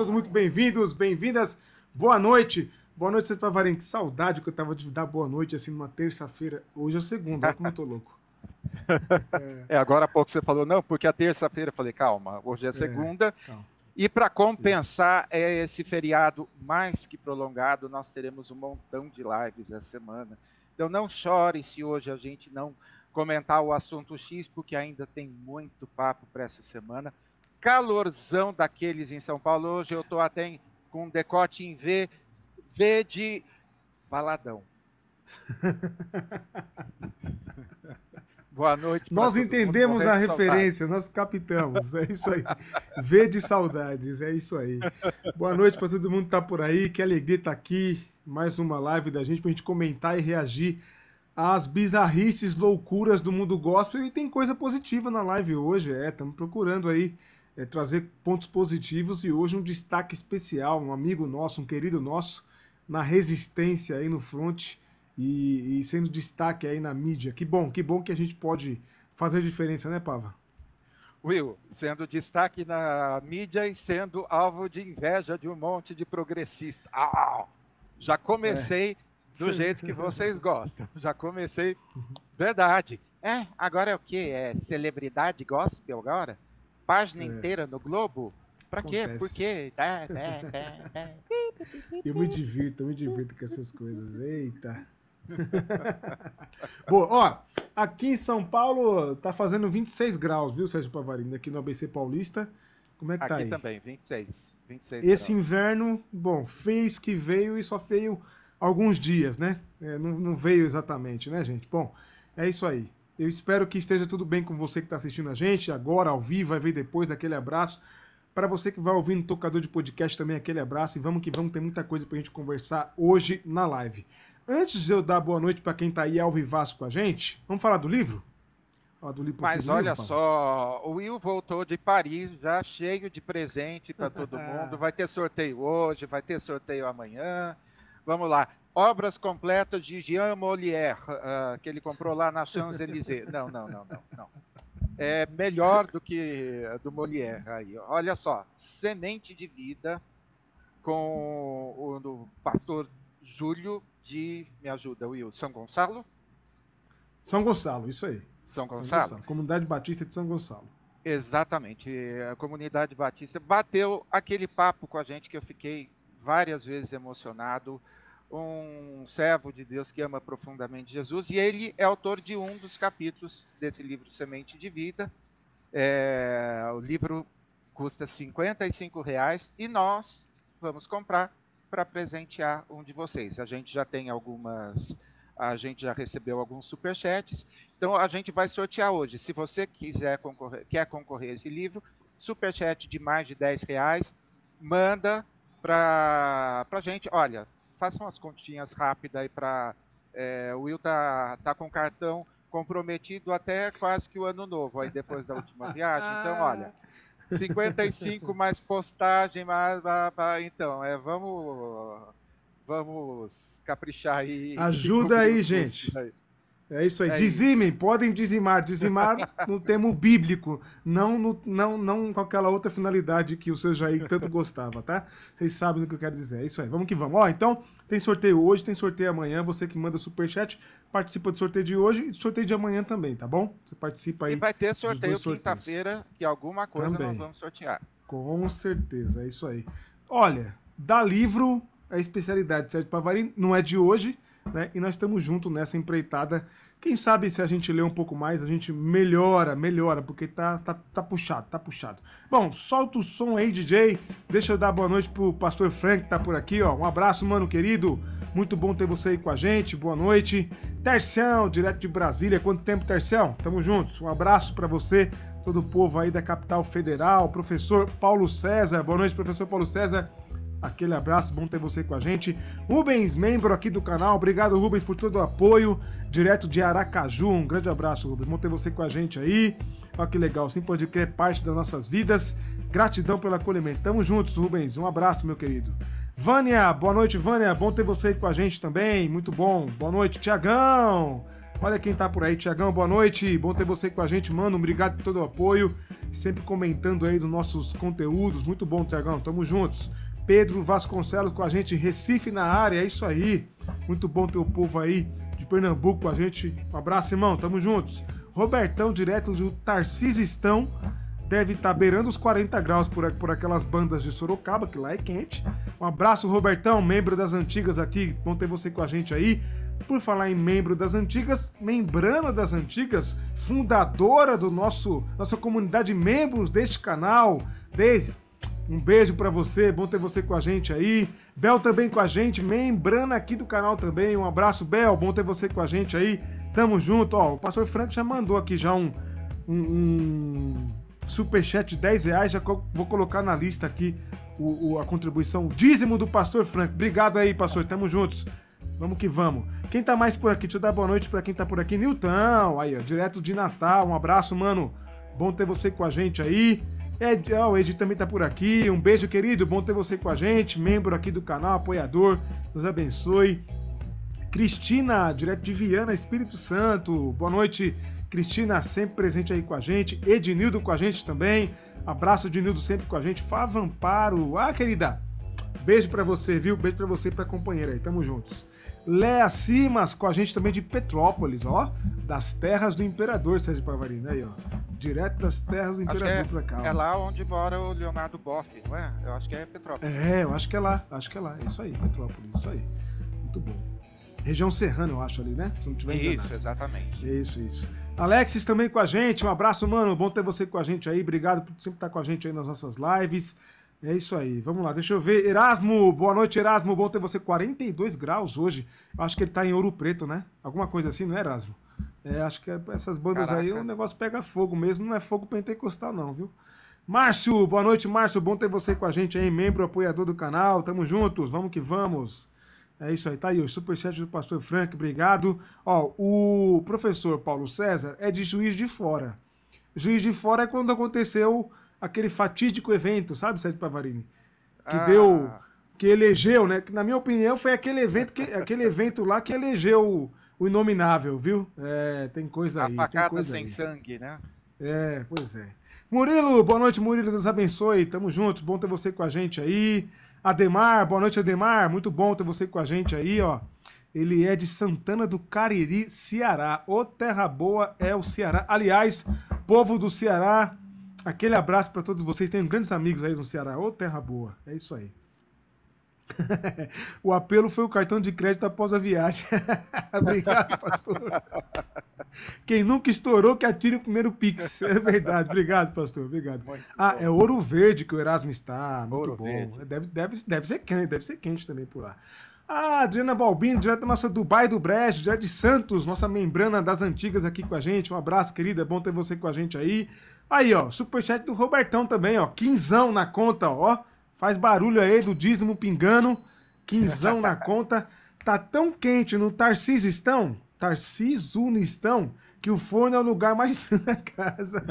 Todos muito bem-vindos, bem-vindas. Boa noite. Boa noite, para Pavarim. Que saudade que eu tava de dar boa noite assim numa terça-feira. Hoje é segunda, olha como eu tô louco. É. é, agora há pouco você falou, não, porque a terça-feira eu falei, calma, hoje é, é segunda. É, e para compensar é esse feriado mais que prolongado, nós teremos um montão de lives essa semana. Então não chore se hoje a gente não comentar o assunto X, porque ainda tem muito papo para essa semana. Calorzão daqueles em São Paulo. Hoje eu estou até com um decote em V, V de baladão. Boa noite. Nós entendemos a referência, nós captamos. É isso aí. V de saudades, é isso aí. Boa noite para todo mundo que está por aí. Que alegria estar tá aqui. Mais uma live da gente para a gente comentar e reagir às bizarrices, loucuras do mundo gospel. E tem coisa positiva na live hoje. É, estamos procurando aí é, trazer pontos positivos e hoje um destaque especial, um amigo nosso, um querido nosso, na resistência aí no front e, e, sendo destaque aí na mídia. Que bom, que bom que a gente pode fazer diferença, né, Pava? Will, sendo destaque na mídia e sendo alvo de inveja de um monte de progressista. Ah, já comecei é. do jeito que vocês gostam. Já comecei. Verdade. É, agora é o que? É celebridade gospel agora? Página é. inteira no Globo? Pra quê? Por quê? É, é, é, eu me divirto, eu me divirto com essas coisas. Eita. Boa, ó, aqui em São Paulo tá fazendo 26 graus, viu, Sérgio Pavarino? Aqui no ABC Paulista. Como é que tá aqui aí? Aqui também, 26. 26 Esse graus. inverno, bom, fez que veio e só veio alguns dias, né? É, não, não veio exatamente, né, gente? Bom, é isso aí. Eu espero que esteja tudo bem com você que está assistindo a gente agora, ao vivo, vai ver depois, aquele abraço. Para você que vai ouvir no tocador de podcast também, aquele abraço. E vamos que vamos, tem muita coisa para a gente conversar hoje na live. Antes de eu dar boa noite para quem está aí ao vivaço com a gente, vamos falar do livro? Falar do livro Mas olha livro, só, o Will voltou de Paris já cheio de presente para todo mundo. Vai ter sorteio hoje, vai ter sorteio amanhã. Vamos lá. Obras completas de Jean Molière, uh, que ele comprou lá na Champs-Élysées. Não, não, não, não, não. É melhor do que do Molière aí. Olha só, Semente de Vida com o, o pastor Júlio de. Me ajuda, Will. São Gonçalo? São Gonçalo, isso aí. São Gonçalo. São Gonçalo. Comunidade Batista de São Gonçalo. Exatamente. A comunidade batista bateu aquele papo com a gente que eu fiquei várias vezes emocionado. Um servo de Deus que ama profundamente Jesus, e ele é autor de um dos capítulos desse livro Semente de Vida. É, o livro custa R$ reais e nós vamos comprar para presentear um de vocês. A gente já tem algumas, a gente já recebeu alguns superchats, então a gente vai sortear hoje. Se você quiser concorrer, quer concorrer a esse livro, superchat de mais de 10 reais, manda para a gente. Olha, faça umas continhas rápidas aí para. É, o Will tá, tá com cartão comprometido até quase que o ano novo, aí depois da última viagem. Então, olha, 55 mais postagem, mais, então, é, vamos vamos caprichar aí. Ajuda aí, gente. Aí. É isso aí. É Dizimem, isso. podem dizimar. Dizimar no termo bíblico, não, no, não, não com aquela outra finalidade que o seu Jair tanto gostava, tá? Vocês sabem do que eu quero dizer. É isso aí. Vamos que vamos. Ó, então, tem sorteio hoje, tem sorteio amanhã. Você que manda superchat, participa do sorteio de hoje e do sorteio de amanhã também, tá bom? Você participa aí. E vai ter sorteio quinta-feira, que alguma coisa também. nós vamos sortear. Com certeza, é isso aí. Olha, dá livro é especialidade de Sérgio Pavarim, não é de hoje né? E nós estamos juntos nessa empreitada. Quem sabe se a gente ler um pouco mais, a gente melhora, melhora, porque tá, tá, tá puxado, tá puxado. Bom, solta o som aí, DJ. Deixa eu dar boa noite pro pastor Frank que tá por aqui, ó. Um abraço, mano querido. Muito bom ter você aí com a gente. Boa noite. Tercião, direto de Brasília. Quanto tempo, Tercião? Tamo juntos. Um abraço para você, todo o povo aí da capital federal. Professor Paulo César. Boa noite, professor Paulo César. Aquele abraço, bom ter você com a gente. Rubens, membro aqui do canal. Obrigado, Rubens, por todo o apoio. Direto de Aracaju. Um grande abraço, Rubens. Bom ter você com a gente aí. Olha que legal. Sim, pode crer parte das nossas vidas. Gratidão pelo acolhimento. Tamo juntos, Rubens. Um abraço, meu querido. Vânia, boa noite, Vânia. Bom ter você com a gente também. Muito bom. Boa noite, Tiagão. Olha quem tá por aí, Tiagão, boa noite. Bom ter você com a gente, mano. Obrigado por todo o apoio. sempre comentando aí dos nossos conteúdos. Muito bom, Tiagão, tamo juntos. Pedro Vasconcelos com a gente, Recife na área, é isso aí. Muito bom ter o povo aí de Pernambuco com a gente. Um abraço, irmão, tamo juntos. Robertão, direto do Tarcisistão, deve estar tá beirando os 40 graus por, por aquelas bandas de Sorocaba, que lá é quente. Um abraço, Robertão, membro das antigas aqui, bom ter você com a gente aí. Por falar em membro das antigas, membrana das antigas, fundadora do nosso nossa comunidade membros deste canal, desde um beijo para você, bom ter você com a gente aí. Bel também com a gente, membrana aqui do canal também. Um abraço, Bel, bom ter você com a gente aí. Tamo junto, ó. O pastor Frank já mandou aqui já um, um, um superchat de 10 reais. Já vou colocar na lista aqui o, o, a contribuição dízimo do pastor Frank. Obrigado aí, pastor. Tamo juntos. Vamos que vamos. Quem tá mais por aqui? Deixa eu dar boa noite para quem tá por aqui. Nilton, aí, ó, direto de Natal. Um abraço, mano. Bom ter você com a gente aí. Ed, o Ed também tá por aqui. Um beijo, querido. Bom ter você com a gente. Membro aqui do canal, apoiador. Nos abençoe. Cristina, direto de Viana, Espírito Santo. Boa noite, Cristina, sempre presente aí com a gente. Ednildo com a gente também. Abraço, Ednildo, sempre com a gente. Fava Amparo. Ah, querida. Beijo para você, viu? Beijo para você e pra companheira aí. Tamo juntos. Léa Simas com a gente também de Petrópolis, ó. Das terras do imperador, Sérgio Pavarino. Aí, ó direto das terras do Imperador é, pra cá. É lá onde mora o Leonardo Boff, não é? Eu acho que é Petrópolis. É, eu acho que é lá. Acho que é lá. É isso aí, Petrópolis, isso aí. Muito bom. Região Serrana, eu acho ali, né? Se não tiver enganado. Isso, exatamente. Isso, isso. Alexis também com a gente. Um abraço, mano. Bom ter você com a gente aí. Obrigado por sempre estar com a gente aí nas nossas lives. É isso aí. Vamos lá, deixa eu ver. Erasmo, boa noite, Erasmo. Bom ter você. 42 graus hoje. Acho que ele tá em Ouro Preto, né? Alguma coisa assim, não é, Erasmo? É, acho que essas bandas Caraca. aí o negócio pega fogo mesmo, não é fogo pentecostal, não, viu? Márcio, boa noite, Márcio. Bom ter você com a gente aí, membro apoiador do canal. Tamo juntos, vamos que vamos. É isso aí, tá aí o superchat do pastor Frank, obrigado. Ó, o professor Paulo César é de Juiz de Fora. Juiz de Fora é quando aconteceu aquele fatídico evento, sabe, Sérgio Pavarini? Que ah. deu. Que elegeu, né? Que, na minha opinião, foi aquele evento, que, aquele evento lá que elegeu o inominável, viu? É, tem coisa aí. A coisa sem aí. sangue, né? É, pois é. Murilo, boa noite, Murilo, Deus abençoe. Tamo juntos, bom ter você com a gente aí. Ademar, boa noite, Ademar. Muito bom ter você com a gente aí, ó. Ele é de Santana do Cariri, Ceará. Ô, terra boa é o Ceará. Aliás, povo do Ceará, aquele abraço para todos vocês. Tenho grandes amigos aí no Ceará. Ô, terra boa. É isso aí. o apelo foi o cartão de crédito após a viagem. Obrigado, pastor. Quem nunca estourou, que atire o primeiro Pix. É verdade. Obrigado, pastor. Obrigado. Muito ah, bom. é Ouro Verde que o Erasmo está. Muito Ouro bom. Verde. Deve, deve, deve ser quente, deve ser quente também por lá. Ah, Adriana Balbino, direto da nossa Dubai do Brejo, direto de Santos, nossa membrana das antigas aqui com a gente. Um abraço, querida. É bom ter você com a gente aí. Aí, ó, superchat do Robertão também, ó. Quinzão na conta, ó. Faz barulho aí do dízimo pingando. Quinzão na conta. Tá tão quente no Tarcisistão, Tarcisunistão, que o forno é o lugar mais frio da casa.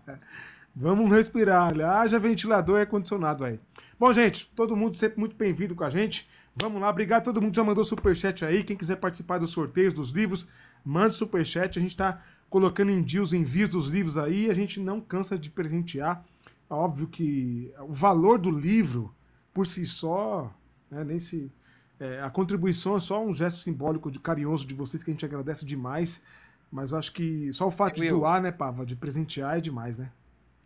Vamos respirar. Haja ventilador e ar-condicionado aí. Bom, gente, todo mundo sempre muito bem-vindo com a gente. Vamos lá, obrigado todo mundo já mandou superchat aí. Quem quiser participar dos sorteios dos livros, mande superchat. A gente está colocando em dia os envios dos livros aí. A gente não cansa de presentear. É óbvio que o valor do livro, por si só, né, nem se, é, a contribuição é só um gesto simbólico de carinhoso de vocês que a gente agradece demais. Mas acho que só o fato Will, de doar, né, Pava, de presentear é demais, né?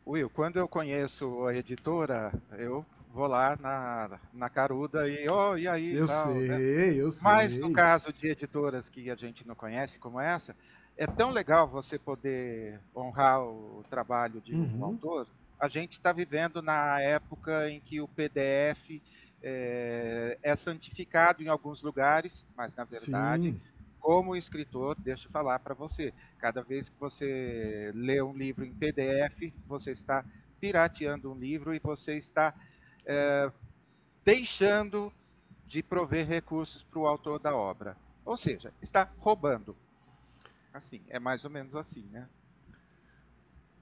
Will, quando eu conheço a editora, eu vou lá na, na Caruda e, oh, e aí? Eu tal, sei, né? eu sei. Mas no caso de editoras que a gente não conhece, como essa, é tão legal você poder honrar o trabalho de um uhum. autor a gente está vivendo na época em que o PDF é, é, santificado em alguns lugares, mas na verdade, Sim. como escritor, deixa eu falar para você, cada vez que você lê um livro em PDF, você está pirateando um livro e você está é, deixando de prover recursos para o autor da obra. Ou seja, está roubando. Assim, é mais ou menos assim, né?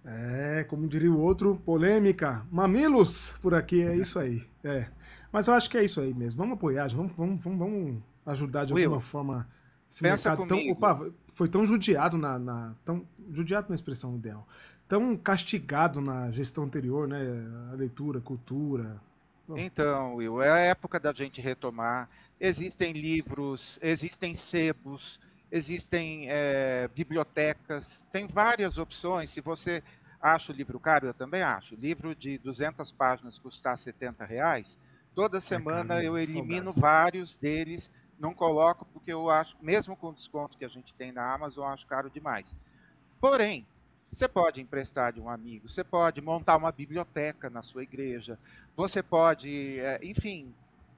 É, como diria o outro, polêmica. Mamilos por aqui, é isso aí. É. Mas eu acho que é isso aí mesmo. Vamos apoiar, vamos, vamos, vamos, vamos ajudar de Will, alguma forma esse mercado comigo. tão. Opa, foi tão judiado na, na tão judiado na expressão ideal, tão castigado na gestão anterior, né? A leitura, a cultura. Então, Will, é a época da gente retomar. Existem livros, existem sebos, existem é, bibliotecas, tem várias opções. Se você acha o livro caro, eu também acho. Livro de 200 páginas custar 70 reais, toda semana é eu elimino saudade. vários deles, não coloco porque eu acho, mesmo com o desconto que a gente tem na Amazon, eu acho caro demais. Porém, você pode emprestar de um amigo, você pode montar uma biblioteca na sua igreja, você pode, é, enfim,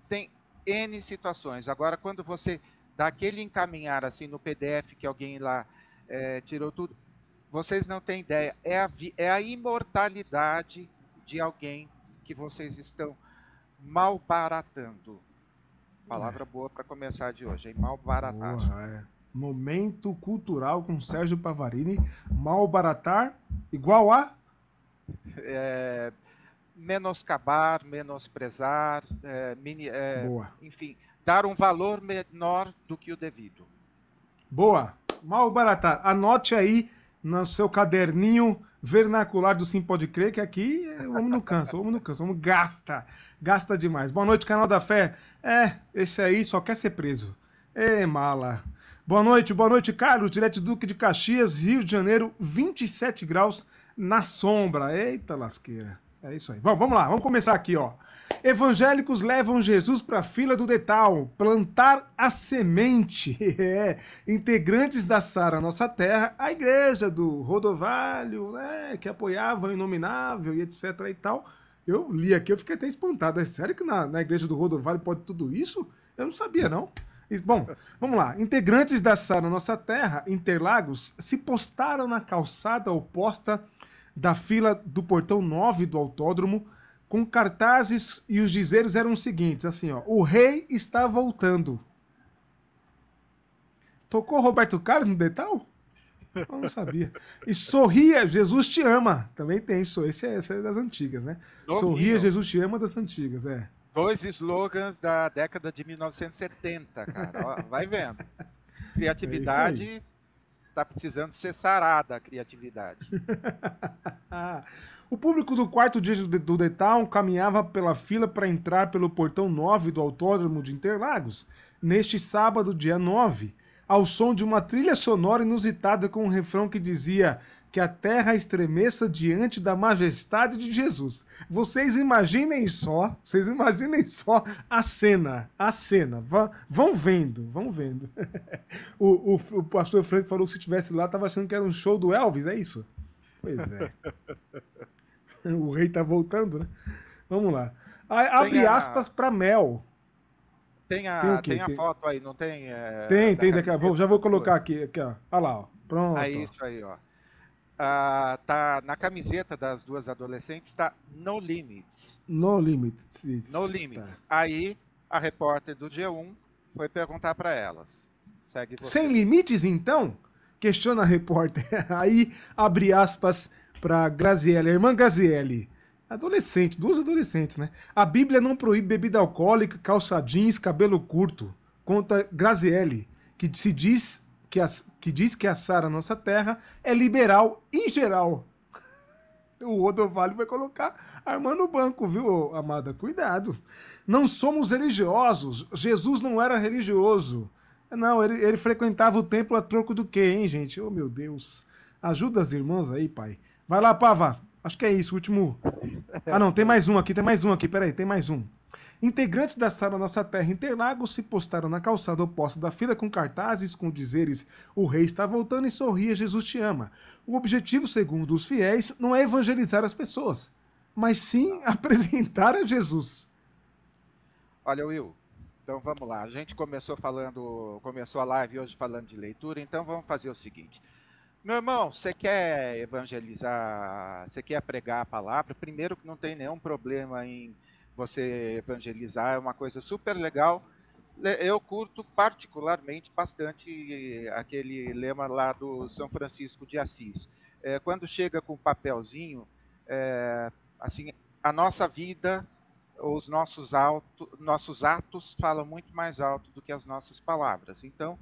tem N situações. Agora, quando você dá aquele encaminhar assim no PDF que alguém lá é, tirou tudo, vocês não têm ideia, é a, é a imortalidade de alguém que vocês estão malbaratando. Palavra é. boa para começar de hoje, hein? Malbaratar. Boa, é. Momento cultural com Sérgio Pavarini. Malbaratar igual a? É, menoscabar, menosprezar, é, mini, é, enfim, dar um valor menor do que o devido. Boa. Malbaratar. Anote aí no seu caderninho vernacular do Sim Pode Crer, que aqui é, o homem não cansa, o homem não cansa, o homem gasta, gasta demais. Boa noite, canal da Fé. É, esse aí só quer ser preso. É mala. Boa noite, boa noite, Carlos, direto do Duque de Caxias, Rio de Janeiro, 27 graus na sombra. Eita lasqueira. É isso aí. Bom, vamos lá, vamos começar aqui, ó. Evangélicos levam Jesus para a fila do Detal, plantar a semente. É, integrantes da Sara Nossa Terra, a igreja do Rodovalho, né, que apoiava o Inominável e etc e tal. Eu li aqui, eu fiquei até espantado. É sério que na, na igreja do Rodovalho pode tudo isso? Eu não sabia, não. Bom, vamos lá. Integrantes da Sara Nossa Terra, Interlagos, se postaram na calçada oposta da fila do portão 9 do autódromo com cartazes e os dizeres eram os seguintes, assim, ó, o rei está voltando. Tocou Roberto Carlos no detal? Eu não sabia. E sorria, Jesus te ama. Também tem isso. Esse é, esse é das antigas, né? Sorria, Jesus te ama das antigas, é. Dois slogans da década de 1970, cara. Vai vendo. Criatividade é está precisando ser sarada a criatividade. o público do quarto dia do The Town caminhava pela fila para entrar pelo portão 9 do Autódromo de Interlagos neste sábado, dia 9, ao som de uma trilha sonora inusitada com um refrão que dizia que a terra estremeça diante da majestade de Jesus. Vocês imaginem só, vocês imaginem só a cena, a cena. Vão, vão vendo, vão vendo. o, o, o, pastor Frank falou que se estivesse lá, estava achando que era um show do Elvis, é isso? Pois é. o rei tá voltando, né? Vamos lá. Abre a... aspas para Mel. Tem a, tem, tem a tem... foto aí, não tem? É, tem, tem. Daqui, vou, já vou colocar aqui, aqui ó. Olha lá, ó. Pronto. É isso aí, ó uh, tá na camiseta das duas adolescentes está No Limits. No Limits. Isso. No Limits. Tá. Aí a repórter do G1 foi perguntar para elas. Segue você. Sem limites, então? Questiona a repórter. Aí abre aspas para Graziele, a irmã Graziele. Adolescente, duas adolescentes, né? A Bíblia não proíbe bebida alcoólica, calça jeans, cabelo curto. Conta Graziele, que se diz que, que diz que a Sara Nossa Terra é liberal em geral. O Rodovalho vai colocar a arma no banco, viu, amada? Cuidado. Não somos religiosos. Jesus não era religioso. Não, ele, ele frequentava o templo a troco do quê, hein, gente? Oh, meu Deus. Ajuda as irmãs aí, pai. Vai lá, Pava. Acho que é isso, último. Ah, não, tem mais um aqui, tem mais um aqui, peraí, tem mais um. Integrantes da Sala Nossa Terra Interlagos se postaram na calçada oposta da fila com cartazes com dizeres O rei está voltando e sorria, Jesus te ama. O objetivo, segundo os fiéis, não é evangelizar as pessoas, mas sim apresentar a Jesus. Olha, Will, então vamos lá. A gente começou falando, começou a live hoje falando de leitura, então vamos fazer o seguinte. Meu irmão, você quer evangelizar, você quer pregar a palavra? Primeiro que não tem nenhum problema em você evangelizar, é uma coisa super legal. Eu curto particularmente bastante aquele lema lá do São Francisco de Assis. É, quando chega com papelzinho, é, assim, a nossa vida, os nossos, auto, nossos atos falam muito mais alto do que as nossas palavras. Então,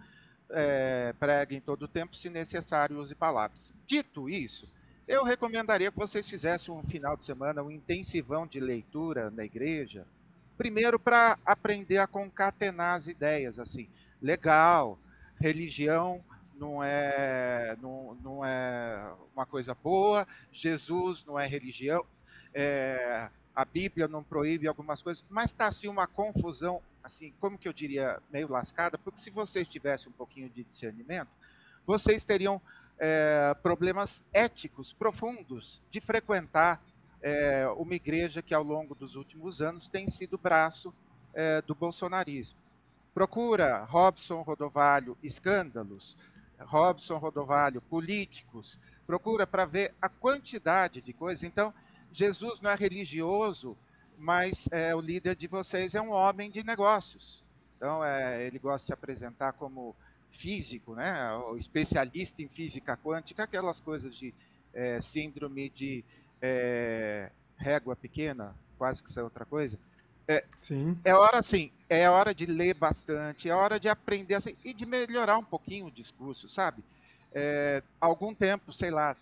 é, pregue em todo o tempo, se necessário, use palavras. Dito isso, eu recomendaria que vocês fizessem um final de semana, um intensivão de leitura na igreja, primeiro para aprender a concatenar as ideias, assim, legal, religião não é, não, não é uma coisa boa, Jesus não é religião, é, a Bíblia não proíbe algumas coisas, mas está assim uma confusão, assim, como que eu diria, meio lascada, porque se vocês tivessem um pouquinho de discernimento, vocês teriam é, problemas éticos profundos de frequentar é, uma igreja que ao longo dos últimos anos tem sido braço é, do bolsonarismo. Procura Robson Rodovalho escândalos, Robson Rodovalho políticos, procura para ver a quantidade de coisas. Então, Jesus não é religioso, mas é, o líder de vocês é um homem de negócios. Então, é, ele gosta de se apresentar como físico, né? o especialista em física quântica, aquelas coisas de é, síndrome de é, régua pequena, quase que isso é outra coisa. É, Sim. É hora, assim, é hora de ler bastante, é hora de aprender assim, e de melhorar um pouquinho o discurso, sabe? É, algum tempo, sei lá,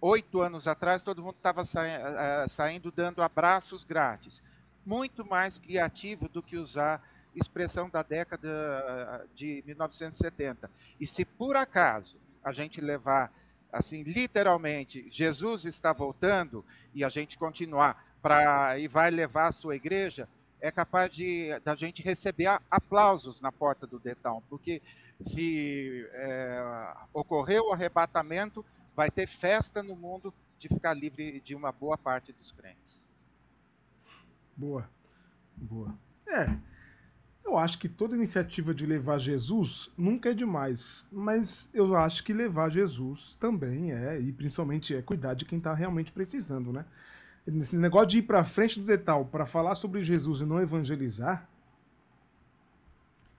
oito anos atrás, todo mundo estava sa saindo dando abraços grátis. Muito mais criativo do que usar expressão da década de 1970. E se por acaso a gente levar assim literalmente Jesus está voltando e a gente continuar para e vai levar a sua igreja, é capaz de da gente receber aplausos na porta do Detal, porque se é, ocorreu o arrebatamento, vai ter festa no mundo de ficar livre de uma boa parte dos crentes. Boa, boa. É, eu acho que toda iniciativa de levar Jesus nunca é demais, mas eu acho que levar Jesus também é, e principalmente é cuidar de quem está realmente precisando, né? Esse negócio de ir para frente do detal para falar sobre Jesus e não evangelizar.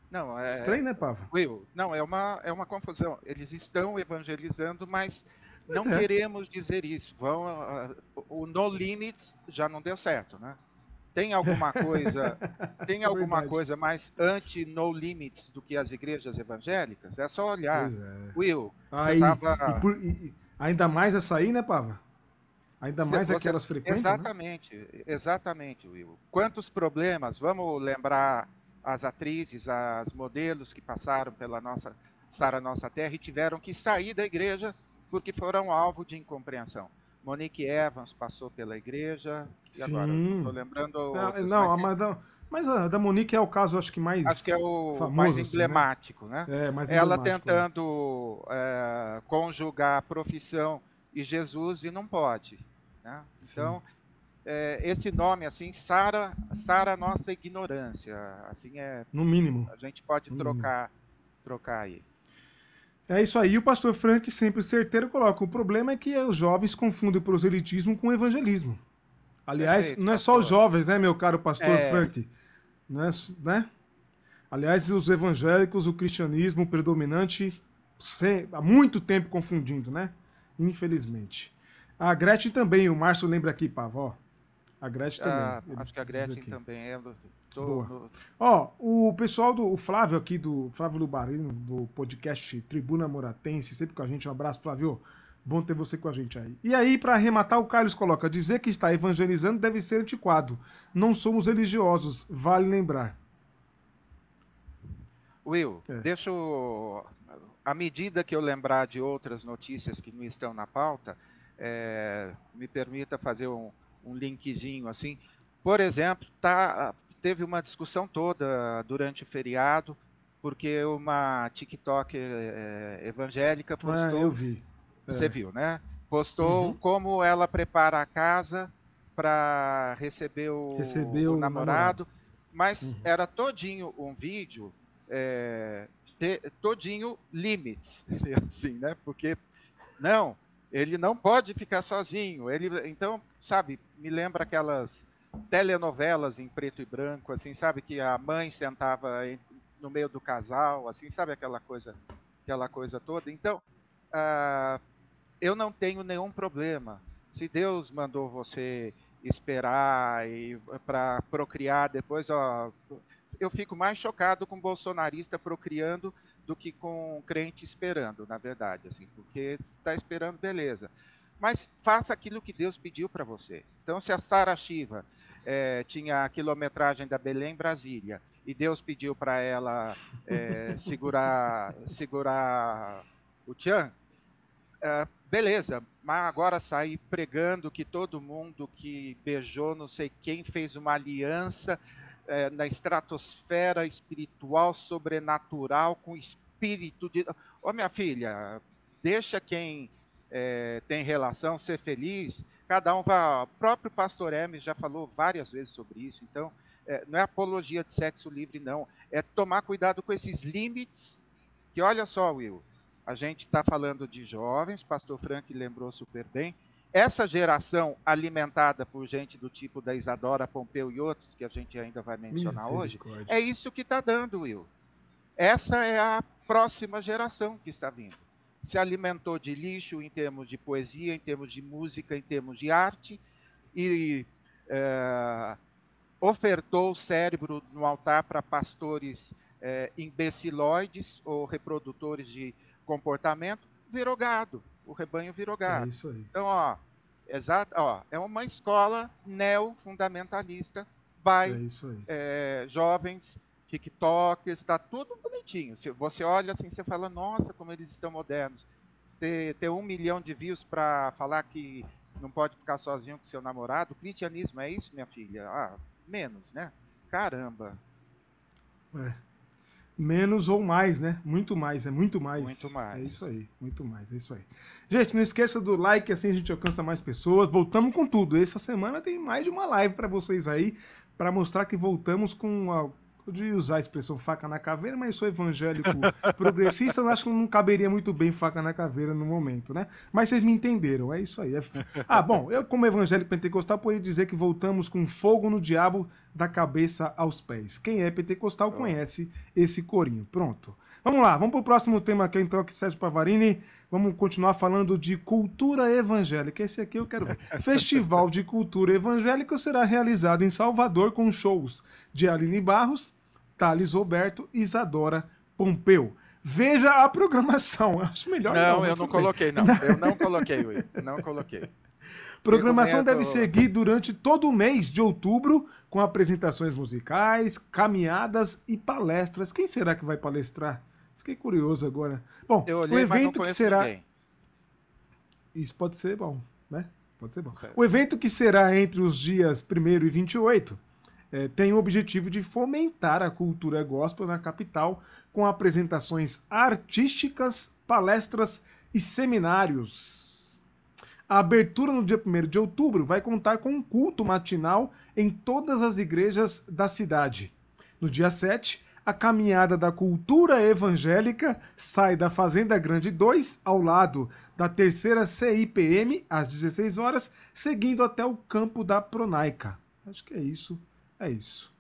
Não, é. Estranho, né, Pava? Will, não, é uma, é uma confusão. Eles estão evangelizando, mas não é. queremos dizer isso. Vão, uh, o No Limits já não deu certo, né? Tem alguma coisa, tem é alguma coisa mais anti-no limits do que as igrejas evangélicas? É só olhar. É. Will, aí, tava... e por, e, ainda mais essa aí, né, Pava? Ainda mais você, aquelas frequentes. Né? Exatamente, né? exatamente, Will. Quantos problemas? Vamos lembrar as atrizes, as modelos que passaram pela nossa Sara Nossa Terra e tiveram que sair da igreja porque foram alvo de incompreensão. Monique Evans passou pela igreja. E Sim. agora, estou lembrando. Não, não mas, da, mas a da Monique é o caso, acho que mais. Acho que é o famoso, mais emblemático, assim, né? né? É, mais Ela tentando é, conjugar a profissão e Jesus e não pode. Né? Então, é, esse nome, assim, Sara, Sara nossa ignorância. Assim é. No mínimo. A gente pode trocar, trocar aí. É isso aí. O pastor Frank, sempre certeiro, coloca: o problema é que os jovens confundem o proselitismo com o evangelismo. Aliás, Perfeito, não é só os jovens, né, meu caro pastor é... Frank? Não é, né? Aliás, os evangélicos, o cristianismo predominante, sem, há muito tempo confundindo, né? Infelizmente. A Gretchen também, o Márcio lembra aqui, Pavó. A Gretchen ah, também. Acho que a Gretchen também é. Boa. No... Ó, o pessoal do o Flávio aqui, do Flávio Lubarino, do podcast Tribuna Moratense, sempre com a gente. Um abraço, Flávio. Bom ter você com a gente aí. E aí, para arrematar, o Carlos coloca: dizer que está evangelizando deve ser antiquado. Não somos religiosos, vale lembrar. Will, é. deixa eu. À medida que eu lembrar de outras notícias que não estão na pauta, é, me permita fazer um, um linkzinho assim. Por exemplo, tá, teve uma discussão toda durante o feriado, porque uma TikTok é, evangélica postou. Ah, eu vi. É. Você viu, né? Postou uhum. como ela prepara a casa para receber o, receber o, o namorado, namorado, mas uhum. era todinho um vídeo, é, todinho limits, assim, né? Porque não, ele não pode ficar sozinho. Ele, então, sabe, me lembra aquelas telenovelas em preto e branco, assim, sabe que a mãe sentava no meio do casal, assim, sabe aquela coisa, aquela coisa toda. Então, uh, eu não tenho nenhum problema. Se Deus mandou você esperar e para procriar depois, ó, eu fico mais chocado com bolsonarista procriando do que com crente esperando, na verdade, assim, porque está esperando, beleza. Mas faça aquilo que Deus pediu para você. Então, se a Sara Shiva é, tinha a quilometragem da Belém Brasília e Deus pediu para ela é, segurar, segurar o Tchan, é, beleza, mas agora sair pregando que todo mundo que beijou não sei quem fez uma aliança é, na estratosfera espiritual, sobrenatural, com espírito de. Ô, oh, minha filha, deixa quem é, tem relação ser feliz, cada um vai. O próprio pastor Hermes já falou várias vezes sobre isso, então é, não é apologia de sexo livre, não. É tomar cuidado com esses limites. Que olha só, Will, a gente está falando de jovens, pastor Frank lembrou super bem. Essa geração alimentada por gente do tipo da Isadora Pompeu e outros, que a gente ainda vai mencionar hoje, é isso que está dando, Will. Essa é a próxima geração que está vindo. Se alimentou de lixo em termos de poesia, em termos de música, em termos de arte, e é, ofertou o cérebro no altar para pastores é, imbeciloides ou reprodutores de comportamento, virou gado. O rebanho virou gado. É isso aí. Então, ó, exato, ó, é uma escola neo-fundamentalista, by é é, jovens, TikTokers, está tudo bonitinho. Se você olha assim, você fala, nossa, como eles estão modernos. Ter, ter um milhão de views para falar que não pode ficar sozinho com seu namorado. O cristianismo é isso, minha filha? Ah, menos, né? Caramba. É. Menos ou mais, né? Muito mais, é muito mais. Muito mais. É isso aí, muito mais, é isso aí. Gente, não esqueça do like, assim a gente alcança mais pessoas. Voltamos com tudo. Essa semana tem mais de uma live para vocês aí, para mostrar que voltamos com de usar a expressão faca na caveira, mas sou evangélico progressista, eu acho que não caberia muito bem faca na caveira no momento, né? Mas vocês me entenderam, é isso aí. É... Ah, bom, eu como evangélico pentecostal poderia dizer que voltamos com fogo no diabo da cabeça aos pés. Quem é pentecostal conhece esse corinho. Pronto. Vamos lá, vamos para o próximo tema aqui então, aqui Sérgio Pavarini. Vamos continuar falando de cultura evangélica. Esse aqui eu quero ver. Festival de Cultura Evangélica será realizado em Salvador com shows de Aline Barros, Thales Roberto e Isadora Pompeu. Veja a programação. Acho melhor não. Não, eu não coloquei, não. Eu não coloquei, Will. Não coloquei. Programação deve seguir durante todo o mês de outubro, com apresentações musicais, caminhadas e palestras. Quem será que vai palestrar? Fiquei curioso agora. Bom, olhei, o evento que será. Ninguém. Isso pode ser bom, né? Pode ser bom. O evento que será entre os dias 1 e 28 é, tem o objetivo de fomentar a cultura gospel na capital com apresentações artísticas, palestras e seminários. A abertura no dia 1 de outubro vai contar com um culto matinal em todas as igrejas da cidade. No dia 7, a caminhada da cultura evangélica sai da Fazenda Grande 2, ao lado da terceira CIPM, às 16 horas, seguindo até o campo da Pronaica. Acho que é isso. É isso.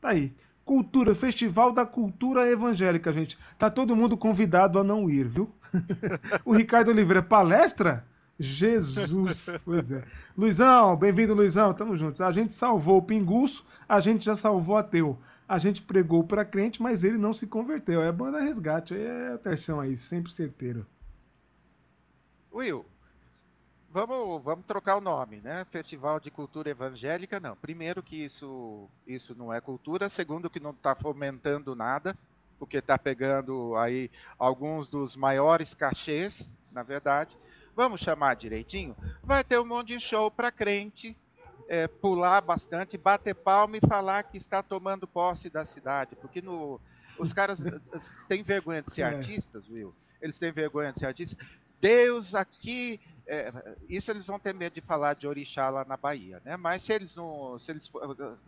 Tá aí. Cultura, Festival da Cultura Evangélica, gente. Tá todo mundo convidado a não ir, viu? o Ricardo Oliveira, palestra? Jesus, pois é. Luizão, bem-vindo, Luizão, tamo juntos. A gente salvou o Pinguço, a gente já salvou ateu a gente pregou para crente, mas ele não se converteu. É banda resgate, é a terção aí, sempre certeiro. Will, vamos, vamos trocar o nome, né? Festival de Cultura Evangélica, não. Primeiro que isso, isso não é cultura, segundo que não está fomentando nada, porque está pegando aí alguns dos maiores cachês, na verdade. Vamos chamar direitinho? Vai ter um monte de show para crente, é, pular bastante, bater palma e falar que está tomando posse da cidade, porque no, os caras eh, têm vergonha de ser é. artistas, Will. Eles têm vergonha de ser artistas. Deus aqui, é, isso eles vão ter medo de falar de orixá lá na Bahia, né? Mas se eles não, se eles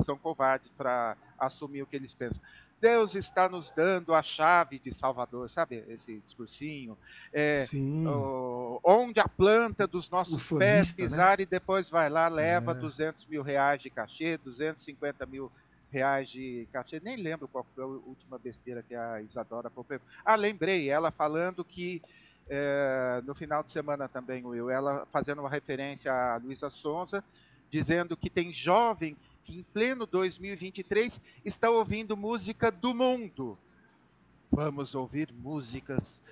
são covardes para assumir o que eles pensam, Deus está nos dando a chave de Salvador, sabe? Esse discursinho. É, Sim. O, onde a planta dos nossos pés né? pisar né? e depois vai lá, leva é. 200 mil reais de cachê, 250 mil reais de cachê. Nem lembro qual foi a última besteira que a Isadora Pompeu. Ah, lembrei, ela falando que é, no final de semana também, Will, ela fazendo uma referência a Luísa Sonza, dizendo que tem jovem que em pleno 2023 está ouvindo música do mundo. vamos ouvir músicas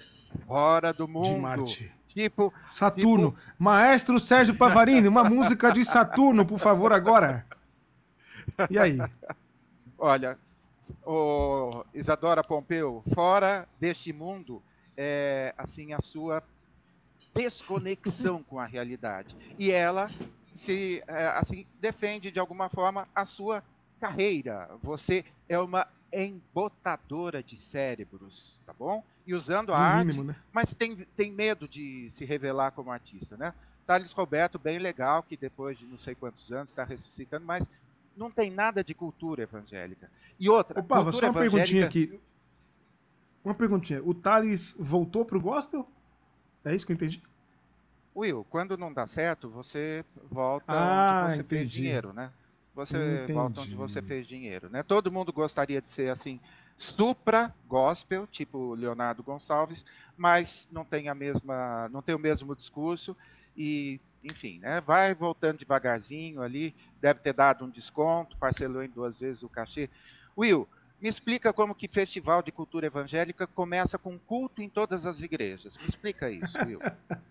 fora do mundo. De Marte. Tipo. Saturno. Tipo... Maestro Sérgio Pavarini, uma música de Saturno, por favor, agora. E aí? Olha, Isadora Pompeu, fora deste mundo, é assim a sua desconexão com a realidade. E ela se é, assim defende de alguma forma a sua carreira. Você é uma embotadora de cérebros, tá bom? E usando a arte, mínimo, né? mas tem, tem medo de se revelar como artista, né? Thales Roberto, bem legal, que depois de não sei quantos anos está ressuscitando, mas não tem nada de cultura evangélica. E outra, Opa, cultura só uma evangélica... perguntinha aqui. Uma perguntinha. O Thales voltou para o gospel? É isso que eu entendi? Will, quando não dá certo, você volta ah, onde você entendi. fez dinheiro, né? Você entendi. volta onde você fez dinheiro, né? Todo mundo gostaria de ser assim, supra gospel, tipo Leonardo Gonçalves, mas não tem a mesma, não tem o mesmo discurso e, enfim, né? Vai voltando devagarzinho ali, deve ter dado um desconto, parcelou em duas vezes o cachê. Will, me explica como que festival de cultura evangélica começa com culto em todas as igrejas. Me explica isso, Will.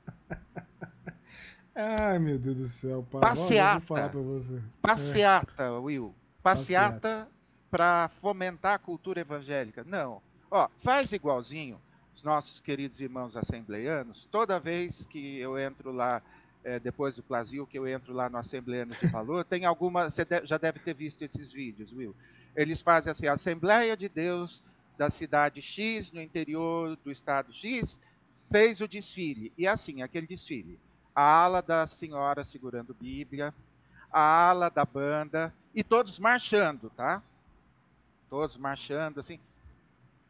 Ai, meu Deus do céu, pai. Passeata. falar pra você. Passeata, é. Will. Passeata para fomentar a cultura evangélica. Não. Ó, faz igualzinho os nossos queridos irmãos assembleianos. Toda vez que eu entro lá, é, depois do Brasil, que eu entro lá no Assembleiano de Valor, tem alguma. Você já deve ter visto esses vídeos, Will. Eles fazem assim: a Assembleia de Deus da cidade X, no interior do estado X, fez o desfile. E assim, aquele desfile a ala da senhora segurando Bíblia, a ala da banda e todos marchando, tá? Todos marchando, assim.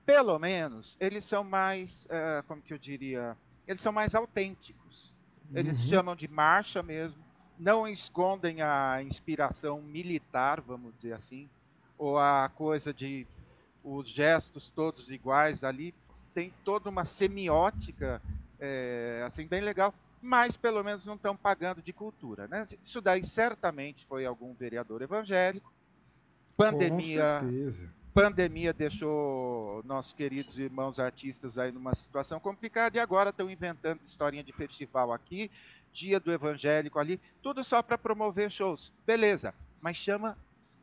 Pelo menos eles são mais, uh, como que eu diria, eles são mais autênticos. Eles uhum. chamam de marcha mesmo, não escondem a inspiração militar, vamos dizer assim, ou a coisa de os gestos todos iguais ali. Tem toda uma semiótica, é, assim, bem legal mas pelo menos não estão pagando de cultura. Né? Isso daí certamente foi algum vereador evangélico. Pandemia, pandemia deixou nossos queridos irmãos artistas aí numa situação complicada e agora estão inventando historinha de festival aqui, dia do evangélico ali, tudo só para promover shows. Beleza, mas chama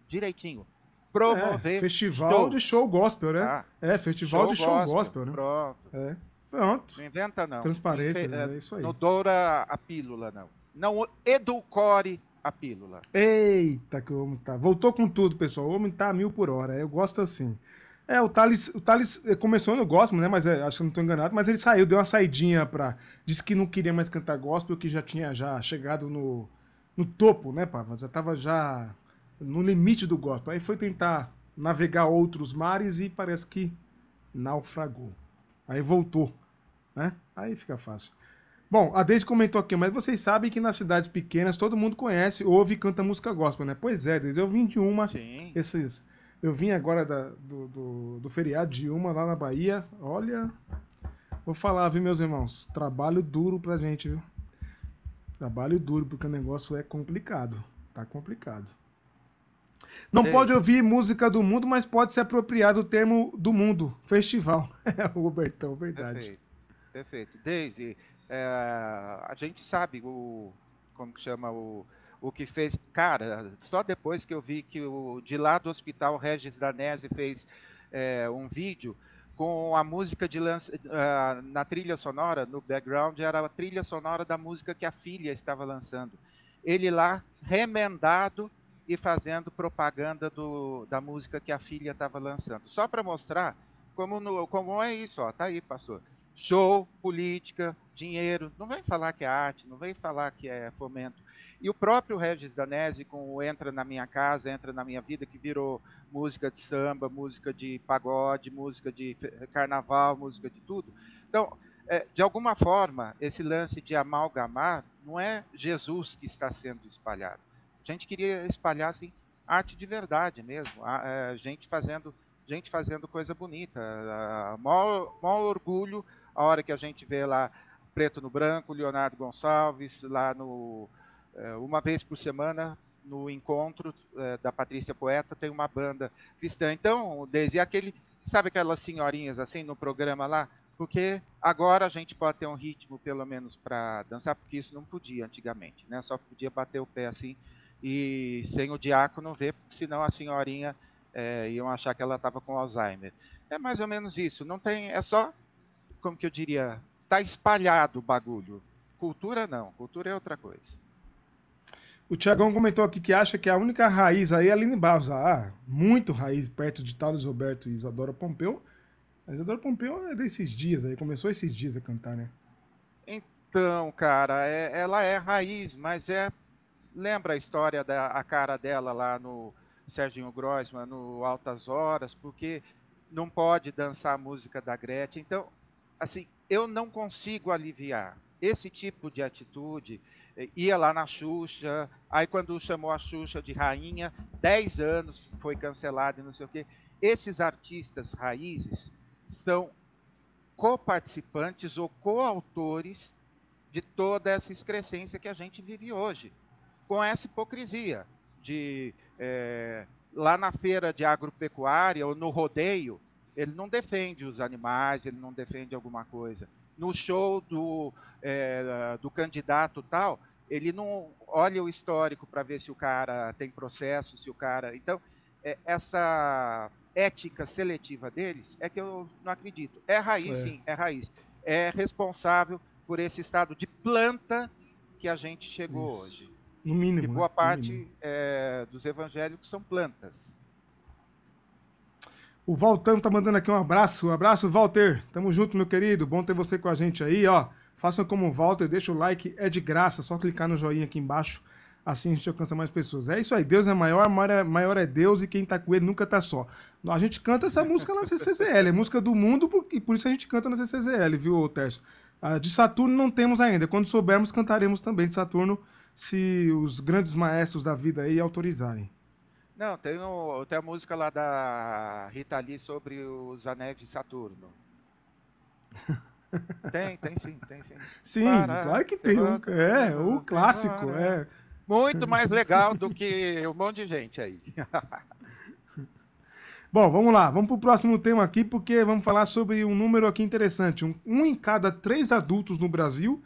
direitinho. Promover é, festival show. de show gospel, né? Ah, é, festival show de show gospel, gospel né? Pronto. É. Pronto. Não inventa, não. Transparência, Infe... é isso aí. Não doura a pílula, não. Não edulcore a pílula. Eita, que o homem tá. Voltou com tudo, pessoal. O homem tá a mil por hora. Eu gosto assim. É, o Thales, o Thales eh, começou no gospel, né? Mas é, acho que não estou enganado. Mas ele saiu, deu uma saidinha pra. Disse que não queria mais cantar gospel, que já tinha já chegado no, no topo, né, Pava? Já tava já no limite do gospel. Aí foi tentar navegar outros mares e parece que naufragou. Aí voltou né? Aí fica fácil. Bom, a Deise comentou aqui, mas vocês sabem que nas cidades pequenas todo mundo conhece, ouve e canta música gospel, né? Pois é, Deise, eu vim de uma, Sim. esses... Eu vim agora da, do, do, do feriado de uma lá na Bahia. Olha, vou falar, viu, meus irmãos? Trabalho duro pra gente, viu? Trabalho duro, porque o negócio é complicado. Tá complicado. Não pode ouvir música do mundo, mas pode se apropriar do termo do mundo. Festival. É o Robertão, verdade. Perfeito. Perfeito. Daisy, é, a gente sabe o como que chama o, o que fez. Cara, só depois que eu vi que o de lá do hospital Regis Danese fez é, um vídeo com a música de lança, uh, na trilha sonora, no background, era a trilha sonora da música que a filha estava lançando. Ele lá, remendado e fazendo propaganda do, da música que a filha estava lançando. Só para mostrar como, no, como é isso, ó, tá aí, pastor show, política, dinheiro. Não vem falar que é arte, não vem falar que é fomento. E o próprio Regis Danese, com o Entra na Minha Casa, Entra na Minha Vida, que virou música de samba, música de pagode, música de carnaval, música de tudo. Então, é, de alguma forma, esse lance de amalgamar não é Jesus que está sendo espalhado. A gente queria espalhar assim, arte de verdade mesmo, é, gente fazendo gente fazendo coisa bonita. Maior, maior orgulho a hora que a gente vê lá Preto no Branco, Leonardo Gonçalves, lá no é, uma vez por semana no encontro é, da Patrícia Poeta tem uma banda cristã. Então, desde aquele sabe aquelas senhorinhas assim no programa lá? Porque agora a gente pode ter um ritmo, pelo menos, para dançar, porque isso não podia antigamente, né? Só podia bater o pé assim e sem o diácono ver, porque senão a senhorinha é, iam achar que ela estava com Alzheimer. É mais ou menos isso. Não tem, é só, como que eu diria, tá espalhado o bagulho. Cultura não, cultura é outra coisa. O Tiagão comentou aqui que acha que a única raiz aí é a Aline Barros. Ah, muito raiz perto de Thales Roberto e Isadora Pompeu. A Isadora Pompeu é desses dias aí, começou esses dias a cantar, né? Então, cara, é, ela é raiz, mas é. Lembra a história da a cara dela lá no Serginho Grossman, no Altas Horas, porque não pode dançar a música da Gretchen. Então, assim, eu não consigo aliviar esse tipo de atitude. Ia lá na Xuxa, aí quando chamou a Xuxa de rainha, 10 anos foi cancelado e não sei o quê. Esses artistas raízes são coparticipantes ou coautores de toda essa excrescência que a gente vive hoje, com essa hipocrisia de é, lá na feira de agropecuária ou no rodeio, ele não defende os animais, ele não defende alguma coisa. No show do, é, do candidato tal, ele não olha o histórico para ver se o cara tem processo, se o cara. Então, é, essa ética seletiva deles é que eu não acredito. É raiz, é. sim, é raiz. É responsável por esse estado de planta que a gente chegou Isso. hoje. No mínimo. E boa né? parte é, dos evangélicos são plantas. O Valtão tá mandando aqui um abraço. Um abraço, Walter. Tamo junto, meu querido. Bom ter você com a gente aí, ó. Façam como o Walter, deixa o like, é de graça, só clicar no joinha aqui embaixo. Assim a gente alcança mais pessoas. É isso aí, Deus é maior, maior é, é Deus e quem tá com ele nunca tá só. A gente canta essa música na CCZL, é música do mundo e por isso a gente canta na CCZL, viu, Tércio? de Saturno não temos ainda. Quando soubermos, cantaremos também de Saturno, se os grandes maestros da vida aí autorizarem. Não, tem, o, tem a música lá da Rita Lee sobre os anéis de Saturno. tem, tem sim, tem sim. Sim, Para, claro que tem. Um, é, o clássico, é. Muito mais legal do que um monte de gente aí. Bom, vamos lá, vamos para o próximo tema aqui, porque vamos falar sobre um número aqui interessante. Um, um em cada três adultos no Brasil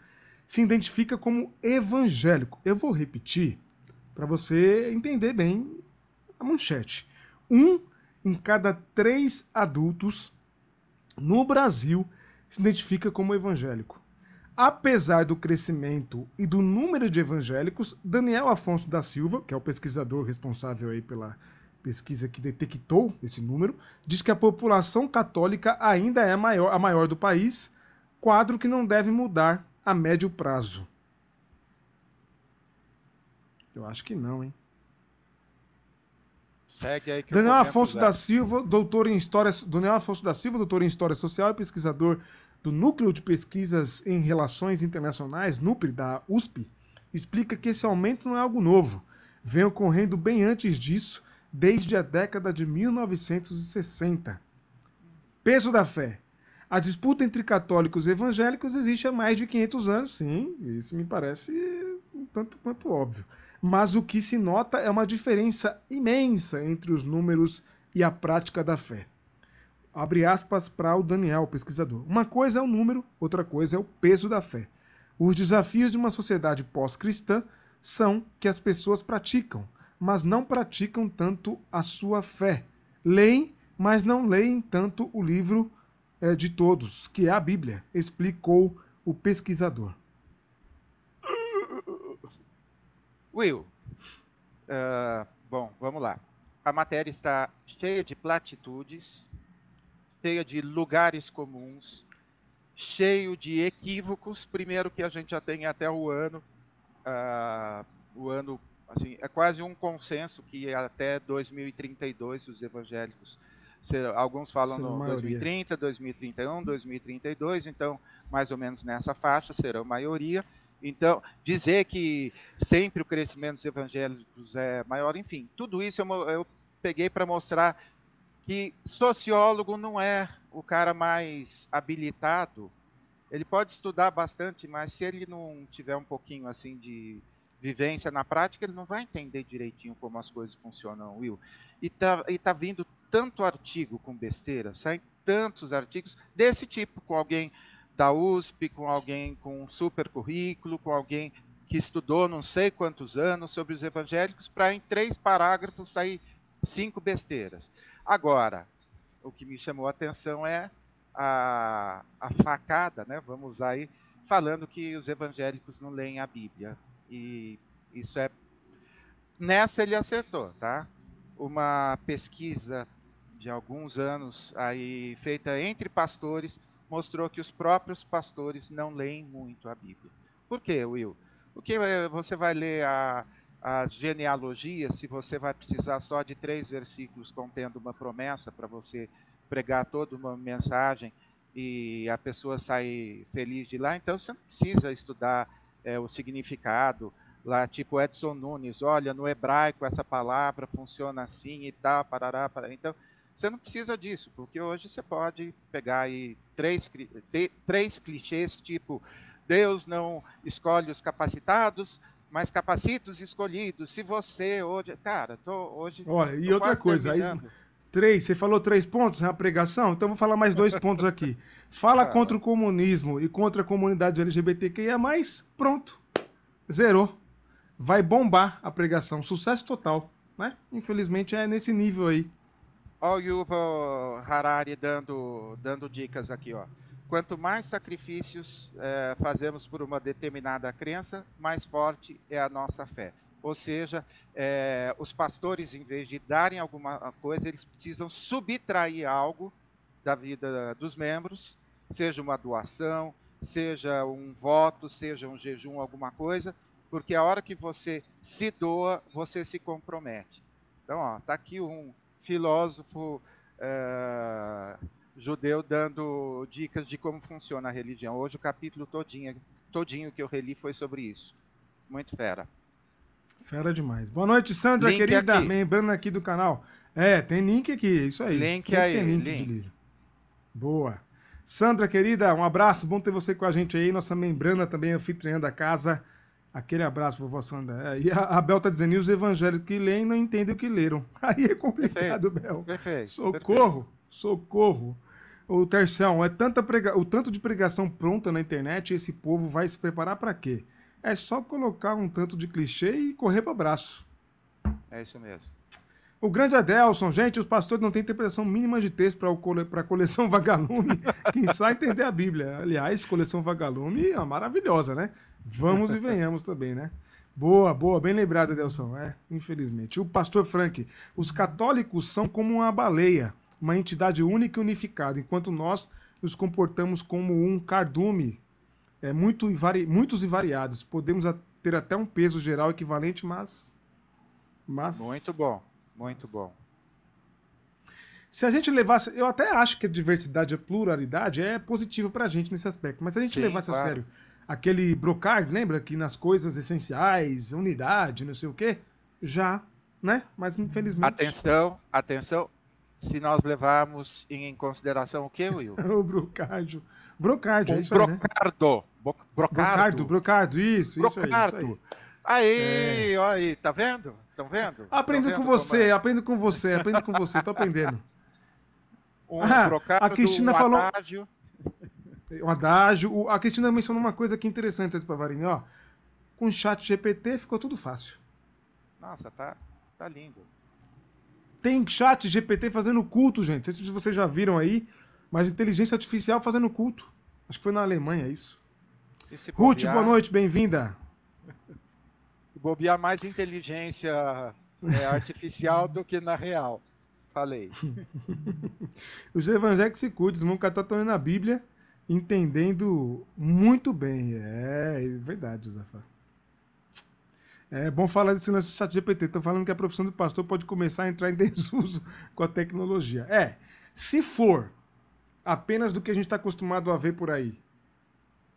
se identifica como evangélico. Eu vou repetir para você entender bem a manchete. Um em cada três adultos no Brasil se identifica como evangélico. Apesar do crescimento e do número de evangélicos, Daniel Afonso da Silva, que é o pesquisador responsável aí pela pesquisa que detectou esse número, diz que a população católica ainda é a maior, a maior do país, quadro que não deve mudar a médio prazo. Eu acho que não, hein? Daniel Afonso da Silva, doutor em História, Daniel Afonso da Silva, doutor em História Social e pesquisador do Núcleo de Pesquisas em Relações Internacionais, NUPRI, da USP, explica que esse aumento não é algo novo. Vem ocorrendo bem antes disso, desde a década de 1960. Peso da fé. A disputa entre católicos e evangélicos existe há mais de 500 anos, sim, isso me parece um tanto quanto óbvio mas o que se nota é uma diferença imensa entre os números e a prática da fé. Abre aspas para o Daniel, pesquisador. Uma coisa é o número, outra coisa é o peso da fé. Os desafios de uma sociedade pós-cristã são que as pessoas praticam, mas não praticam tanto a sua fé. Leem, mas não leem tanto o livro é, de todos, que é a Bíblia, explicou o pesquisador. Will, uh, bom, vamos lá. A matéria está cheia de platitudes, cheia de lugares comuns, cheio de equívocos. Primeiro que a gente já tem até o ano, uh, o ano, assim, é quase um consenso que até 2032 os evangélicos, alguns falam no 2030, 2031, 2032, então mais ou menos nessa faixa serão maioria. Então, dizer que sempre o crescimento dos evangélicos é maior, enfim, tudo isso eu, eu peguei para mostrar que sociólogo não é o cara mais habilitado. Ele pode estudar bastante, mas se ele não tiver um pouquinho assim de vivência na prática, ele não vai entender direitinho como as coisas funcionam, Will. E tá, e tá vindo tanto artigo com besteira, sai tantos artigos desse tipo, com alguém da USP, com alguém com um super currículo, com alguém que estudou não sei quantos anos sobre os evangélicos, para em três parágrafos sair cinco besteiras. Agora, o que me chamou a atenção é a, a facada, né? Vamos aí, falando que os evangélicos não leem a Bíblia. E isso é. Nessa ele acertou, tá? Uma pesquisa de alguns anos aí feita entre pastores mostrou que os próprios pastores não leem muito a Bíblia. Por quê, Will? Porque eh, você vai ler a, a genealogia se você vai precisar só de três versículos contendo uma promessa para você pregar toda uma mensagem e a pessoa sair feliz de lá, então você não precisa estudar é, o significado lá, tipo Edson Nunes, olha, no hebraico essa palavra funciona assim e tal, parará, parará. Então, você não precisa disso, porque hoje você pode pegar aí três, três clichês, tipo, Deus não escolhe os capacitados, mas capacita os escolhidos. Se você hoje. Cara, tô hoje. Olha, e outra coisa, aí, três, você falou três pontos na pregação, então vou falar mais dois pontos aqui. Fala contra o comunismo e contra a comunidade LGBTQIA, pronto. Zerou. Vai bombar a pregação. Sucesso total. Né? Infelizmente é nesse nível aí. Olha o Yuval Harari dando, dando dicas aqui, ó. Quanto mais sacrifícios é, fazemos por uma determinada crença, mais forte é a nossa fé. Ou seja, é, os pastores, em vez de darem alguma coisa, eles precisam subtrair algo da vida dos membros, seja uma doação, seja um voto, seja um jejum, alguma coisa, porque a hora que você se doa, você se compromete. Então, ó, tá aqui um, filósofo é, judeu dando dicas de como funciona a religião. Hoje o capítulo todinho, todinho que eu reli foi sobre isso. Muito fera. Fera demais. Boa noite, Sandra, link querida, aqui. lembrando aqui do canal. É, tem link aqui, isso aí. Link Sempre aí. Tem link, link, de livro. Boa. Sandra, querida, um abraço, bom ter você com a gente aí, nossa membrana também anfitriã da casa. Aquele abraço, vovó Sandra. É, e a, a Bel tá dizendo, e os evangélicos que leem não entendem o que leram. Aí é complicado, Perfeito. Bel. Perfeito. Socorro, Perfeito. socorro. O Terção, é tanta prega... o tanto de pregação pronta na internet, esse povo vai se preparar para quê? É só colocar um tanto de clichê e correr para abraço. É isso mesmo. O grande Adelson, gente, os pastores não têm interpretação mínima de texto para cole... a coleção Vagalume. Quem sabe entender a Bíblia. Aliás, coleção Vagalume é maravilhosa, né? Vamos e venhamos também, né? Boa, boa, bem lembrado, Adelson. É, infelizmente. O pastor Frank, os católicos são como uma baleia, uma entidade única e unificada, enquanto nós nos comportamos como um cardume, é, muito vari... muitos e variados. Podemos ter até um peso geral equivalente, mas. mas... Muito bom, muito bom. Se a gente levasse. Eu até acho que a diversidade, a pluralidade é positivo para a gente nesse aspecto, mas se a gente Sim, levasse claro. a sério aquele Brocard, lembra? Que nas coisas essenciais, unidade, não sei o quê, já, né? Mas infelizmente. Atenção, atenção. Se nós levarmos em consideração o que, Will? o Brocardo. Brocardo, é isso brocardo. Aí, né? Brocardo. Brocardo, isso, brocardo. isso aí. Aí, é. aí, tá vendo? Estão vendo? Aprendo com você, é? aprendo com você, aprendo com você, tô aprendendo. Um ah, a Cristina falou. Um adágio. A Cristina mencionou uma coisa aqui interessante antes Pavarini, ó. Com o chat GPT ficou tudo fácil. Nossa, tá, tá lindo. Tem chat GPT fazendo culto, gente. Não sei se vocês já viram aí, mas inteligência artificial fazendo culto. Acho que foi na Alemanha isso. Ruth, boa noite, bem-vinda. Bobear mais inteligência é, artificial do que na real. Falei. Os evangélicos se cuidam, vão catar na Bíblia entendendo muito bem. É, é verdade, Zafá. É bom falar desse lance chat GPT. Estão falando que a profissão do pastor pode começar a entrar em desuso com a tecnologia. É, se for apenas do que a gente está acostumado a ver por aí,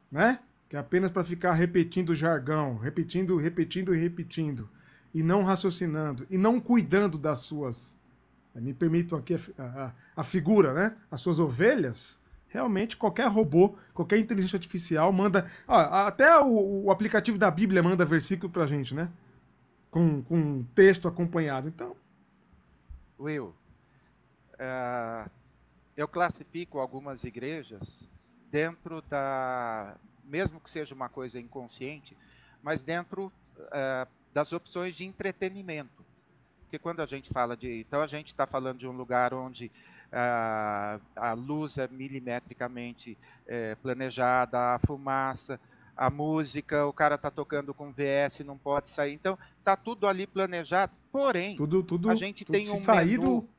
né? Que é apenas para ficar repetindo jargão, repetindo, repetindo e repetindo, e não raciocinando, e não cuidando das suas. Me permitam aqui a, a, a figura, né? As suas ovelhas realmente qualquer robô, qualquer inteligência artificial manda. Ó, até o, o, aplicativo da Bíblia manda versículo pra gente, né? Com, com texto acompanhado. Então. Will, uh, eu classifico algumas igrejas dentro da, mesmo que seja uma coisa inconsciente, mas dentro uh, das opções de entretenimento. Porque quando a gente fala de. Então, a gente está falando de um lugar onde uh, a luz é milimetricamente uh, planejada, a fumaça, a música, o cara está tocando com VS, não pode sair. Então, está tudo ali planejado. Porém, tudo, tudo, a gente tudo tem um. Saído... Menu,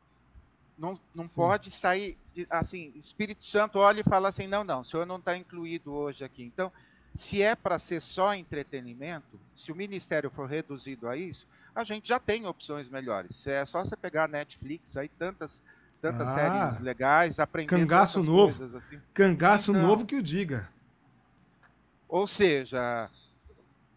não, não pode sair. Assim, Espírito Santo olha e fala assim: não, não, o senhor não está incluído hoje aqui. Então, se é para ser só entretenimento, se o ministério for reduzido a isso, a gente já tem opções melhores. É só você pegar a Netflix, aí tantas, tantas ah, séries legais, aprender Cangaço novo. Assim. Cangaço então, novo que o diga. Ou seja,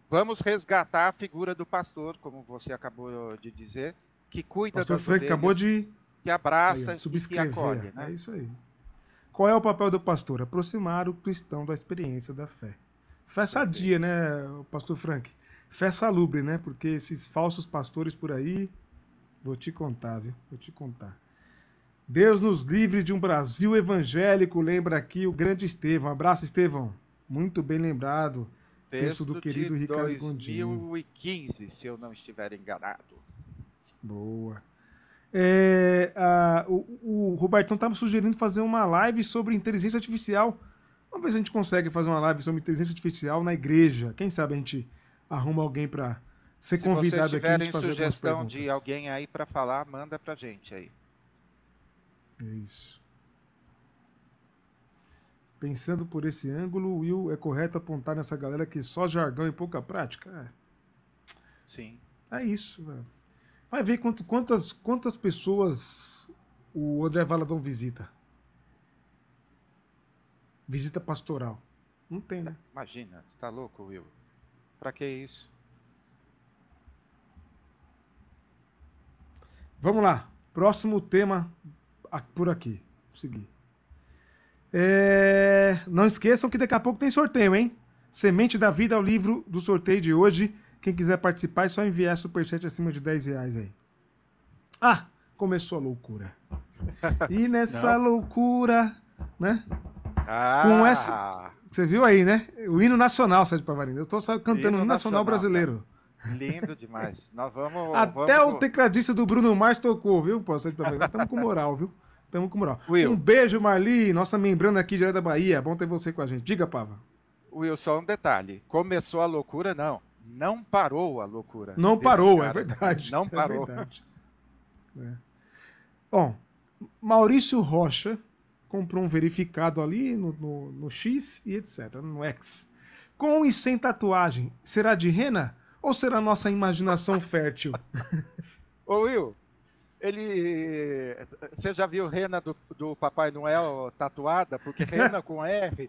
vamos resgatar a figura do pastor, como você acabou de dizer, que cuida pastor Frank acabou de que abraça aí, subscrever. e que acolhe. Né? É isso aí. Qual é o papel do pastor? Aproximar o cristão da experiência da fé. Fé sadia, né, pastor Frank? Fé salubre, né? Porque esses falsos pastores por aí, vou te contar, viu? Vou te contar. Deus nos livre de um Brasil evangélico, lembra aqui o grande Estevão. Abraço, Estevão. Muito bem lembrado. Texto do querido Ricardo Gondim. 2015, se eu não estiver enganado. Boa. É, a, o, o Robertão estava sugerindo fazer uma live sobre inteligência artificial. Vamos ver se a gente consegue fazer uma live sobre inteligência artificial na igreja. Quem sabe a gente arruma alguém para ser se convidado aqui a gente fazer sugestão de alguém aí para falar, manda para gente aí. É isso. Pensando por esse ângulo, Will, é correto apontar nessa galera que só jargão e pouca prática? É. Sim. É isso, velho. Vai ver quantas, quantas pessoas o André Valadão visita visita pastoral. Não tem, né? Imagina, você tá louco, Will? Pra que isso? Vamos lá. Próximo tema por aqui. Seguir. É... Não esqueçam que daqui a pouco tem sorteio, hein? Semente da Vida é o livro do sorteio de hoje. Quem quiser participar é só enviar superchat acima de 10 reais aí. Ah, começou a loucura. E nessa loucura, né? Ah. Com essa. Você viu aí, né? O hino nacional, Sérgio Pavarino. Eu estou cantando o hino nacional, nacional brasileiro. Lindo demais. Nós vamos. Até vamos... o tecladista do Bruno Mars tocou, viu, Pavarino? Estamos com moral, viu? Estamos com moral. Will. Um beijo, Marli, nossa membrana aqui direto da Bahia. Bom ter você com a gente. Diga, Pava. Will, só um detalhe. Começou a loucura, não. Não parou a loucura. Não parou, é verdade. Não parou. É verdade. É. Bom, Maurício Rocha comprou um verificado ali no, no, no X e etc, no X. Com e sem tatuagem, será de rena ou será nossa imaginação fértil? Ô Will, ele. Você já viu rena do, do Papai Noel tatuada? Porque rena com R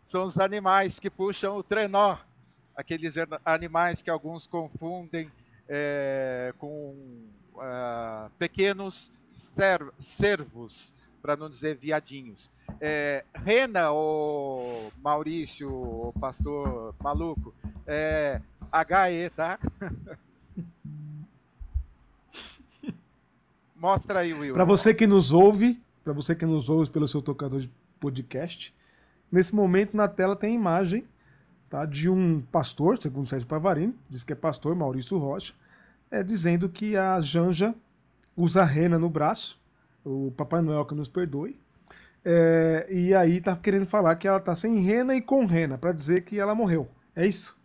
são os animais que puxam o trenó. Aqueles animais que alguns confundem é, com uh, pequenos servos para não dizer viadinhos. É, Rena, o Maurício, o pastor maluco, é HE, tá? Mostra aí, Will. Para você que nos ouve, para você que nos ouve pelo seu tocador de podcast, nesse momento na tela tem a imagem tá, de um pastor, segundo Sérgio Pavarino, diz que é pastor Maurício Rocha, é, dizendo que a Janja usa rena no braço o Papai Noel que nos perdoe. É, e aí tá querendo falar que ela tá sem rena e com rena, para dizer que ela morreu. É isso?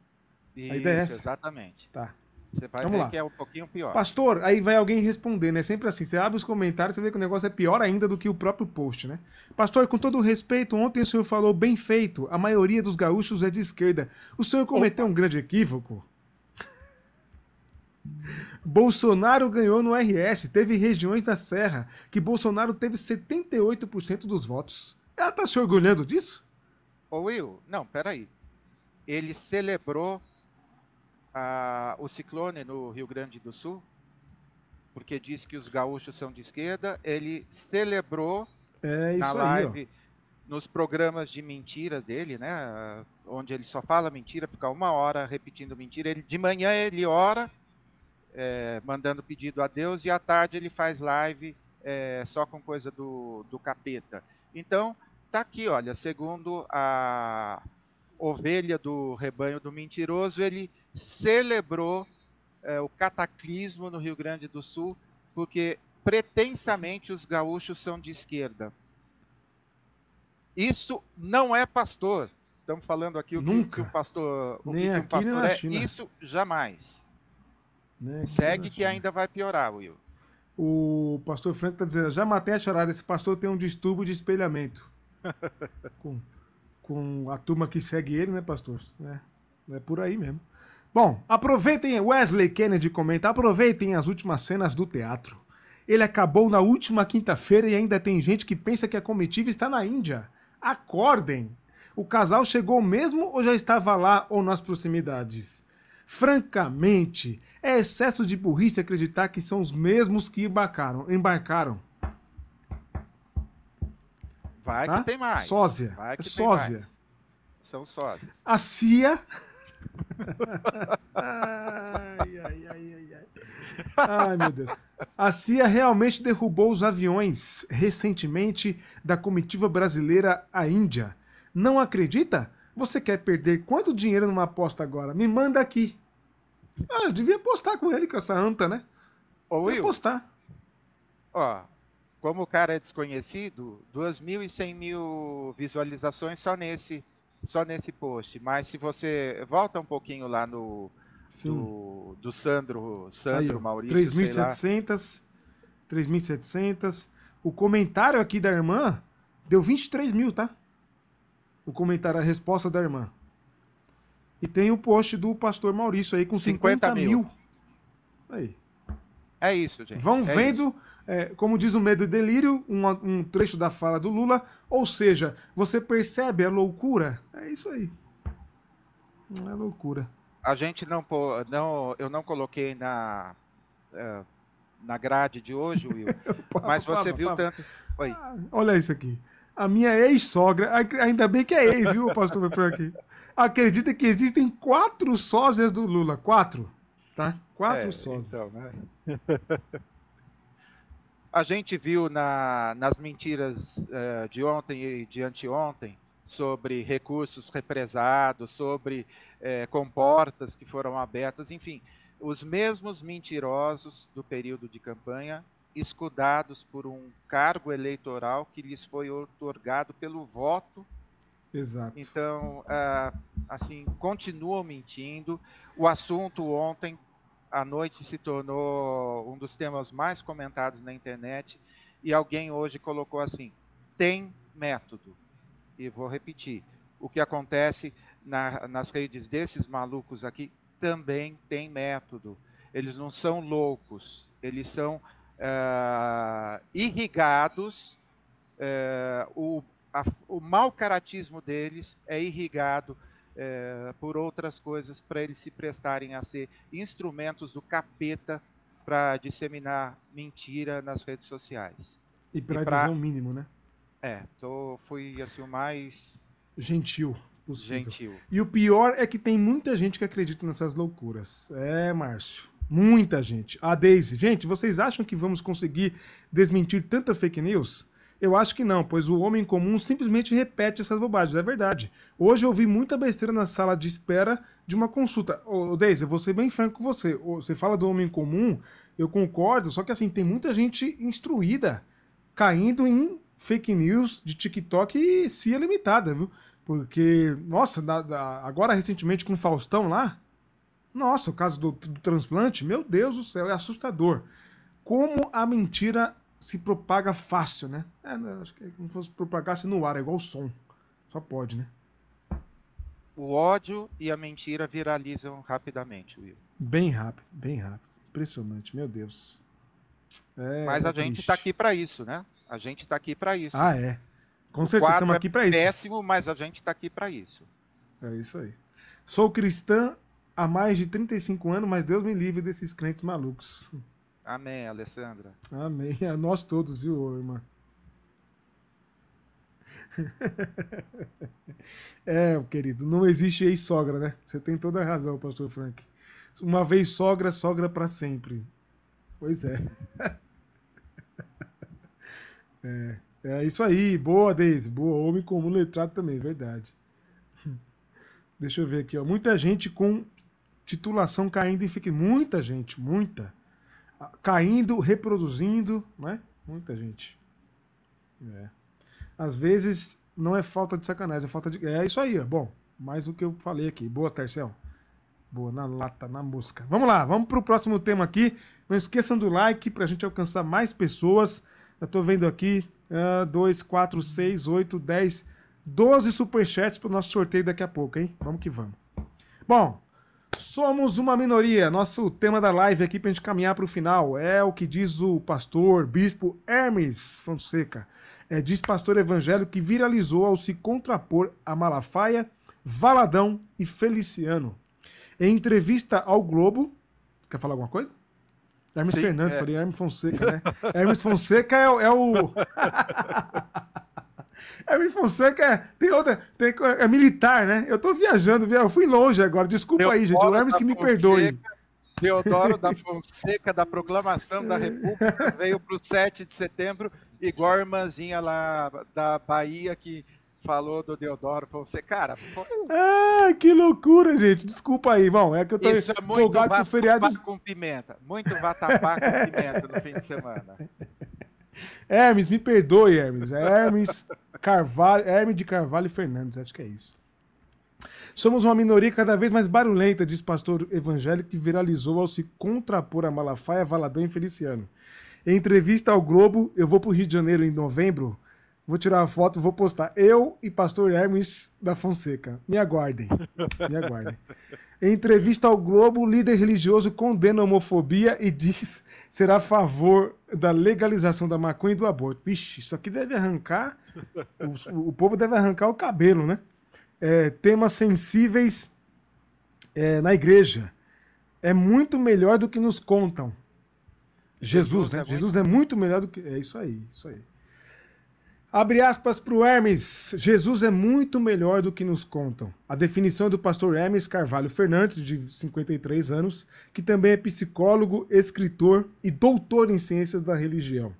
Isso, a ideia é essa? exatamente. Tá. Você vai Vamos ver lá. que é um pouquinho pior. Pastor, aí vai alguém responder, né? Sempre assim. Você abre os comentários, você vê que o negócio é pior ainda do que o próprio post, né? Pastor, com todo respeito, ontem o senhor falou bem feito. A maioria dos gaúchos é de esquerda. O senhor cometeu Opa. um grande equívoco? Bolsonaro ganhou no RS. Teve regiões da Serra que Bolsonaro teve 78% dos votos. Ela tá se orgulhando disso? Ô Will, não, peraí. Ele celebrou a, o ciclone no Rio Grande do Sul, porque disse que os gaúchos são de esquerda. Ele celebrou é na live, aí, nos programas de mentira dele, né? Onde ele só fala mentira, fica uma hora repetindo mentira. Ele, de manhã ele ora é, mandando pedido a Deus, e à tarde ele faz live é, só com coisa do, do capeta. Então, tá aqui, olha, segundo a ovelha do rebanho do mentiroso, ele celebrou é, o cataclismo no Rio Grande do Sul, porque pretensamente os gaúchos são de esquerda. Isso não é pastor. Estamos falando aqui o Nunca. que, o pastor, o nem que, aqui, que pastor é. China. Isso jamais. Né? Segue que ainda vai piorar, Will. O pastor Franco está dizendo, já matei a charada, esse pastor tem um distúrbio de espelhamento. com, com a turma que segue ele, né, pastor? É, é por aí mesmo. Bom, aproveitem, Wesley Kennedy comenta, aproveitem as últimas cenas do teatro. Ele acabou na última quinta-feira e ainda tem gente que pensa que a comitiva está na Índia. Acordem! O casal chegou mesmo ou já estava lá ou nas proximidades? Francamente, é excesso de burrice acreditar que são os mesmos que embarcaram. embarcaram. Vai Tá? que tem mais. Sósia. Vai É que tem sósia. mais. São sósias. A CIA. ai, ai, ai, ai, ai. Ai, meu Deus. A CIA realmente derrubou os aviões recentemente da comitiva brasileira à Índia. Não acredita? Você quer perder quanto dinheiro numa aposta agora? Me manda aqui. Ah, eu devia apostar com ele, com essa anta, né? Ô, Eu Will, apostar. ó, como o cara é desconhecido, 2.100 mil visualizações só nesse, só nesse post. Mas se você volta um pouquinho lá no Sim. do, do Sandro, Sandro Aí, Maurício, sei lá. 3.700. 3.700. O comentário aqui da irmã deu 23 mil, tá? O comentário, a resposta da irmã. E tem o post do pastor Maurício aí com 50, 50 mil. mil. Aí. É isso, gente. Vão é vendo, é, como diz o Medo e Delírio, um, um trecho da fala do Lula. Ou seja, você percebe a loucura? É isso aí. Não é loucura. A gente não, não, eu não coloquei na eh, na grade de hoje, Will. mas você viu tanto. Oi. Olha isso aqui. A minha ex-sogra, ai- ainda bem que é ex, viu, pastor Frank? Acredita que existem quatro sósias do Lula. Quatro. Tá? Quatro É, sósias. então, né? A gente viu na- nas mentiras eh, de ontem e de anteontem sobre recursos represados, sobre eh, comportas que foram abertas, enfim, os mesmos mentirosos do período de campanha, escudados por um cargo eleitoral que lhes foi otorgado pelo voto Exato. então, ah, assim, continuam mentindo. O assunto ontem à noite se tornou um dos temas mais comentados na internet e alguém hoje colocou assim: tem método. E vou repetir: o que acontece na- nas redes desses malucos aqui também tem método. Eles não são loucos, eles são ah, irrigados. eh, o a- o mau caratismo deles é irrigado eh, por outras coisas para eles se prestarem a ser instrumentos do capeta para disseminar mentira nas redes sociais. E pra e pra- dizer o mínimo, né? É, tô, fui assim o mais Gentil possível. gentil. E o pior é que tem muita gente que acredita nessas loucuras. É, Márcio. Muita gente. A Daisy. Gente, vocês acham que vamos conseguir desmentir tanta fake news? Eu acho que não, pois o homem comum simplesmente repete essas bobagens. É verdade. Hoje eu ouvi muita besteira na sala de espera de uma consulta. Ô, Daisy, eu vou ser bem franco com você. Você fala do homem comum, eu concordo, só que assim, tem muita gente instruída caindo em fake news de TikTok e CIA limitada, viu? Porque, nossa, agora recentemente com o Faustão lá, nossa, o caso do, do transplante, meu Deus do céu, é assustador. Como a mentira se propaga fácil, né? É, né, acho que é como se fosse propagasse no ar, é igual o som. Só pode, né? O ódio e a mentira viralizam rapidamente, Will. Bem rápido, bem rápido. Impressionante, meu Deus. É, Mas a é gente está aqui para isso, né? A gente está aqui para isso. Ah, é. Com O certeza, estamos é aqui para isso. Péssimo, mas a gente está aqui para isso. É isso aí. Sou cristã há mais de 35 anos, mas Deus me livre desses crentes malucos. Amém, Alessandra. Amém. A nós todos, viu, irmã? é, querido, não existe ex-sogra, né? Você tem toda a razão, pastor Frank. Uma vez sogra, sogra para sempre. Pois é. É, é isso aí. Boa, Deise. Boa. Homem comum letrado também, verdade. Deixa eu ver aqui, ó. Muita gente com titulação caindo e fica. Muita gente, muita. Caindo, reproduzindo, né? Muita gente. É. Às vezes não é falta de sacanagem, é falta de. É isso aí, ó. Bom, mais o que eu falei aqui. Boa, Tercel. Boa, na lata, na mosca. Vamos lá, vamos para o próximo tema aqui. Não esqueçam do like para a gente alcançar mais pessoas. Eu estou vendo aqui 2, 4, 6, 8, 10, 12 superchats para o nosso sorteio daqui a pouco, hein? Vamos que vamos. Bom, somos uma minoria. Nosso tema da live aqui para a gente caminhar para o final é o que diz o pastor, bispo Hermes Fonseca. É, diz pastor evangélico que viralizou ao se contrapor a Malafaia, Valadão e Feliciano. Em entrevista ao Globo. Quer falar alguma coisa? Hermes Sim, Fernandes, é. falei Hermes Fonseca, né? Hermes Fonseca é, é o. Hermes Fonseca é, tem outra, tem, é militar, né? Eu tô viajando, eu fui longe agora, desculpa Deodoro aí, gente. O Hermes que me Fonseca, perdoe. Deodoro da Fonseca, da Proclamação da República, veio para o 7 de setembro, igual a irmãzinha lá da Bahia que falou do Deodoro, falou você, cara. Foi... Ah, que loucura, gente. Desculpa aí, bom. É que eu tô Isso é muito empolgado com o feriado. com pimenta. Muito vatapá com pimenta no fim de semana. Hermes, me perdoe, Hermes. Hermes Carvalho, Hermes de Carvalho Fernandes, acho que é isso. Somos uma minoria cada vez mais barulhenta, diz pastor evangélico que viralizou ao se contrapor a Malafaia, Valadão e Feliciano. Em entrevista ao Globo, eu vou para o Rio de Janeiro em novembro Vou tirar uma foto, vou postar. Eu e pastor Hermes da Fonseca. Me aguardem. Me aguardem. Em entrevista ao Globo, líder religioso condena a homofobia e diz ser a favor da legalização da maconha e do aborto. Vixe, isso aqui deve arrancar. O, o povo deve arrancar o cabelo, né? É, temas sensíveis é, na igreja. É muito melhor do que nos contam. Jesus, Jesus né? É Jesus muito... é muito melhor do que. É isso aí, isso aí. Abre aspas para o Hermes. Jesus é muito melhor do que nos contam. A definição é do pastor Hermes Carvalho Fernandes, de 53 anos, que também é psicólogo, escritor e doutor em ciências da religião.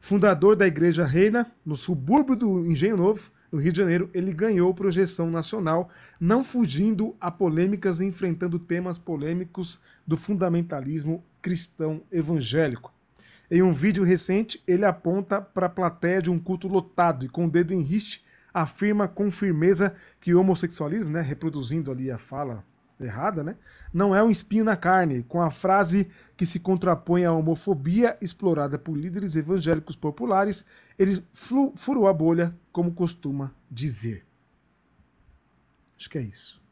Fundador da Igreja Reina, no subúrbio do Engenho Novo, no Rio de Janeiro, ele ganhou projeção nacional, não fugindo a polêmicas e enfrentando temas polêmicos do fundamentalismo cristão evangélico. Em um vídeo recente, ele aponta para a plateia de um culto lotado e, com o dedo em riste, afirma com firmeza que o homossexualismo, né, reproduzindo ali a fala errada, né, não é um espinho na carne, com a frase que se contrapõe à homofobia explorada por líderes evangélicos populares, ele furou a bolha, como costuma dizer. Acho que é isso.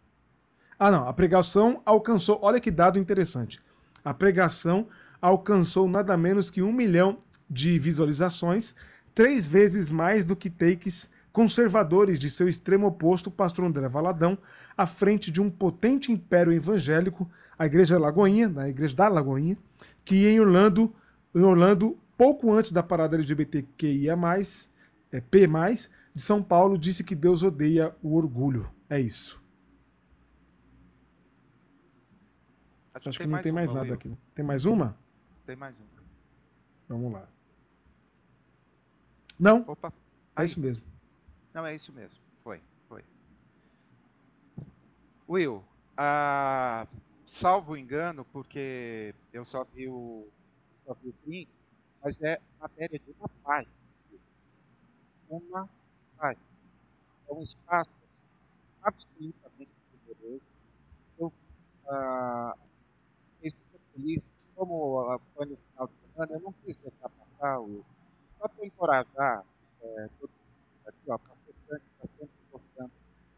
Ah, não, a pregação alcançou, olha que dado interessante. A pregação alcançou nada menos que um milhão de visualizações, três vezes mais do que takes conservadores de seu extremo oposto, o pastor André Valadão, à frente de um potente império evangélico, a Igreja Lagoinha, na Igreja da Lagoinha, que em Orlando, em Orlando pouco antes da parada LGBTQIA+, é, P+, de São Paulo, disse que Deus odeia o orgulho. É isso. Acho, Acho que, que não tem mais, nada aqui. Tem mais uma? Tem mais um. Vamos lá. Não? Opa. É isso mesmo. Não, é isso mesmo. Foi, foi. Will, ah, salvo engano, porque eu só vi o, só vi o print, mas é matéria de uma página. Uma página. É um espaço absolutamente poderoso. Eu ah, estou feliz como foi no final de semana, eu não quis deixar passar, o, só para encorajar é, todo mundo aqui, ó, protestante está sempre importando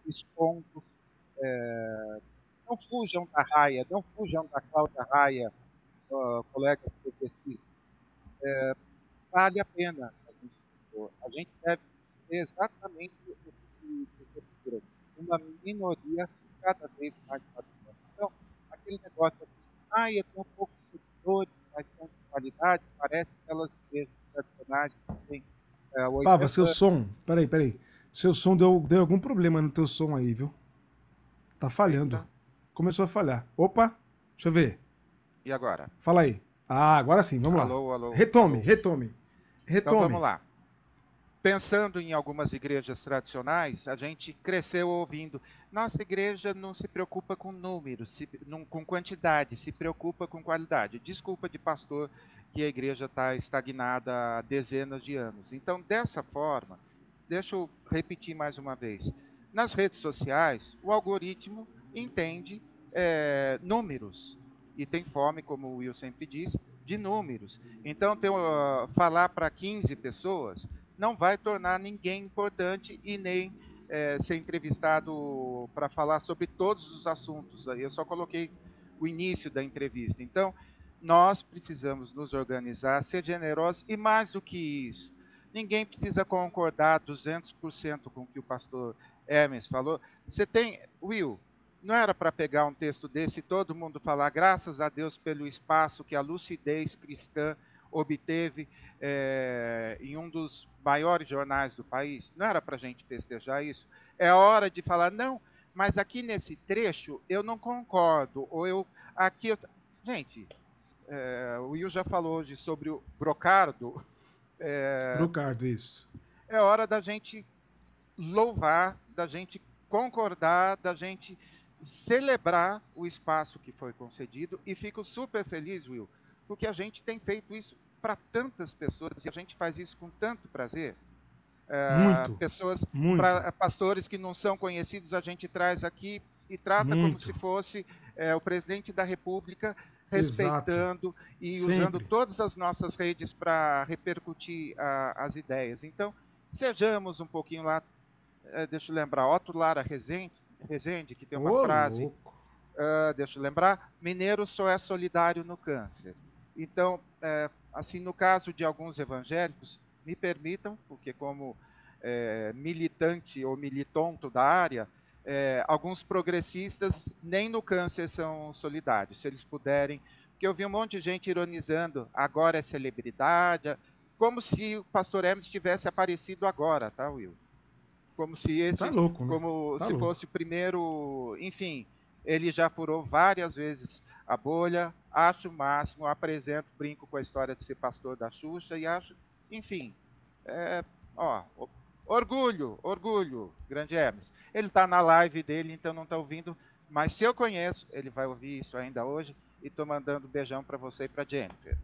os pontos, é, não fujam da raia, não fujam da Cláudia Raia, uh, colegas progressistas. É, vale a pena a gente, a gente deve ter exatamente o que você uma minoria cada vez mais participante. Então, aquele negócio assim, ah, eu tenho pouco seguidores, mas são de qualidade, parece que elas mesmas tradicionais têm. É, 80... Pava, seu som, peraí, peraí. Seu som deu, deu algum problema no teu som aí, viu? Tá falhando. Eita. Começou a falhar. Opa, deixa eu ver. E agora? Fala aí. Ah, agora sim, vamos alô, lá. Alô, retome, alô. retome. Retome. Então vamos lá. pensando em algumas igrejas tradicionais, a gente cresceu ouvindo: nossa igreja não se preocupa com números, se, não, com quantidade, se preocupa com qualidade. Desculpa de pastor que a igreja está estagnada há dezenas de anos. Então, dessa forma, deixa eu repetir mais uma vez: nas redes sociais, o algoritmo entende é, números e tem fome, como o Will sempre diz, de números. Então, ter, uh, falar para 15 pessoas não vai tornar ninguém importante e nem é, ser entrevistado para falar sobre todos os assuntos. Eu só coloquei o início da entrevista. Então, nós precisamos nos organizar, ser generosos e mais do que isso. Ninguém precisa concordar 200% com o que o pastor Hermes falou. Você tem, Will, não era para pegar um texto desse e todo mundo falar graças a Deus pelo espaço que a lucidez cristã obteve é, em um dos maiores jornais do país. Não era para a gente festejar isso. É hora de falar, não, mas aqui nesse trecho eu não concordo. Ou eu. Aqui. Eu... Gente, é, o Will já falou hoje sobre o brocardo. É, brocardo, isso. É hora da gente louvar, da gente concordar, da gente celebrar o espaço que foi concedido e fico super feliz, Will, porque a gente tem feito isso para tantas pessoas e a gente faz isso com tanto prazer. É, muito. Pessoas, muito. Pra, pastores que não são conhecidos, a gente traz aqui e trata muito. como se fosse é, o presidente da República, respeitando Exato. e Sempre. usando todas as nossas redes para repercutir a, as ideias. Então, sejamos um pouquinho lá. É, deixa eu lembrar, Otto Lara Rezende, Rezende que tem uma Ô, frase. Uh, deixa eu lembrar: Mineiro só é solidário no câncer. Então, é, assim, no caso de alguns evangélicos, me permitam, porque como é, militante ou militonto da área, é, alguns progressistas nem no câncer são solidários, se eles puderem, porque eu vi um monte de gente ironizando, agora é celebridade, como se o pastor Hermes tivesse aparecido agora, tá, Will? Como se esse, tá louco, né? como tá se louco. fosse o primeiro, enfim, ele já furou várias vezes a bolha, acho o máximo, apresento, brinco com a história de ser pastor da Xuxa e acho, enfim, é, ó, orgulho, orgulho, grande Hermes. Ele está na live dele, então não está ouvindo, mas se eu conheço, ele vai ouvir isso ainda hoje e estou mandando beijão para você e para Jennifer.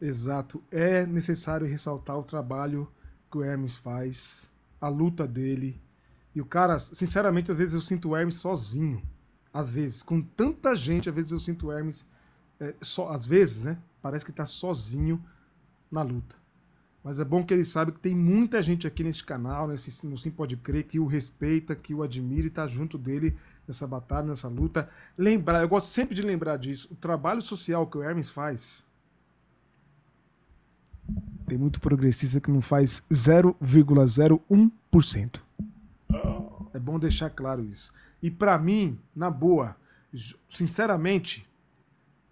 Exato, é necessário ressaltar o trabalho que o Hermes faz, a luta dele. E o cara, sinceramente, às vezes eu sinto o Hermes sozinho às vezes, com tanta gente, às vezes eu sinto o Hermes, é, só, às vezes, né? Parece que está sozinho na luta. Mas é bom que ele sabe que tem muita gente aqui nesse canal, nesse, no Sim Pode Crer, que o respeita, que o admira e está junto dele nessa batalha, nessa luta. Lembrar, eu gosto sempre de lembrar disso, o trabalho social que o Hermes faz. Tem muito progressista que não faz 0,01%. É bom deixar claro isso. E para mim, na boa, sinceramente,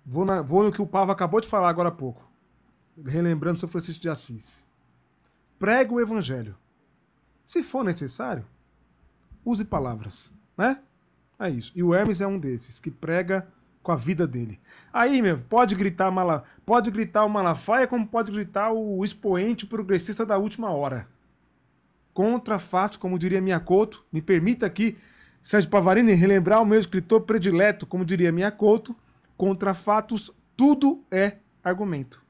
vou, na, vou no que o Pavo acabou de falar agora há pouco. Relembrando São Francisco de Assis. Prega o evangelho. Se for necessário, use palavras, né? É isso. E o Hermes é um desses que prega com a vida dele. Aí, meu, pode gritar mala, pode gritar o Malafaia como pode gritar o expoente progressista da última hora. Contra fatos, como diria Minha Couto, me permita aqui Sérgio Pavarini, relembrar o meu escritor predileto, como diria Minha Couto, contra fatos, tudo é argumento.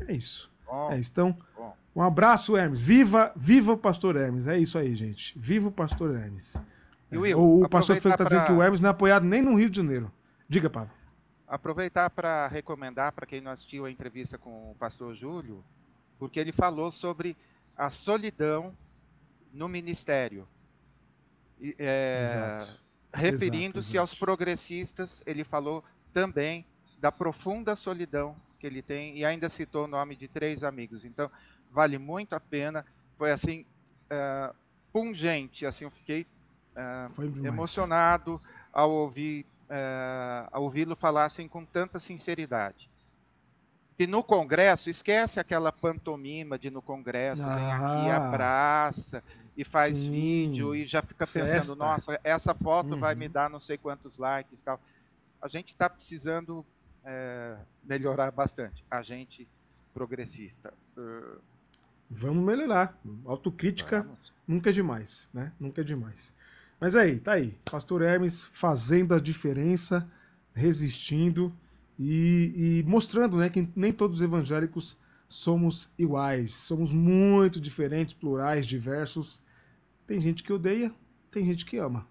É isso. Bom, é isso. Então, bom. um abraço, Hermes. Viva, viva o pastor Hermes. É isso aí, gente. Viva o pastor Hermes. E Will, o, o pastor Felipe está pra... dizendo que o Hermes não é apoiado nem no Rio de Janeiro. Diga, Pablo. Aproveitar para recomendar para quem não assistiu a entrevista com o pastor Júlio, porque ele falou sobre a solidão no ministério. É, Referindo-se aos progressistas, ele falou também da profunda solidão que ele tem e ainda citou o nome de três amigos. Então, vale muito a pena. Foi assim, uh, pungente, assim, eu fiquei uh, emocionado ao ouvir uh, ao ouvi-lo falar assim com tanta sinceridade. E no Congresso, esquece aquela pantomima de no Congresso, ah, vem aqui, abraça, e faz sim. vídeo e já fica pensando, nossa, essa foto uhum. vai me dar não sei quantos likes tal. A gente está precisando é, melhorar bastante. A gente progressista. Uh, Vamos melhorar. Autocrítica Vamos. nunca é demais, né? Nunca é demais. Mas aí, tá aí. Pastor Hermes fazendo a diferença, resistindo e, e mostrando né, que nem todos os evangélicos somos iguais. Somos muito diferentes, plurais, diversos. Tem gente que odeia, tem gente que ama.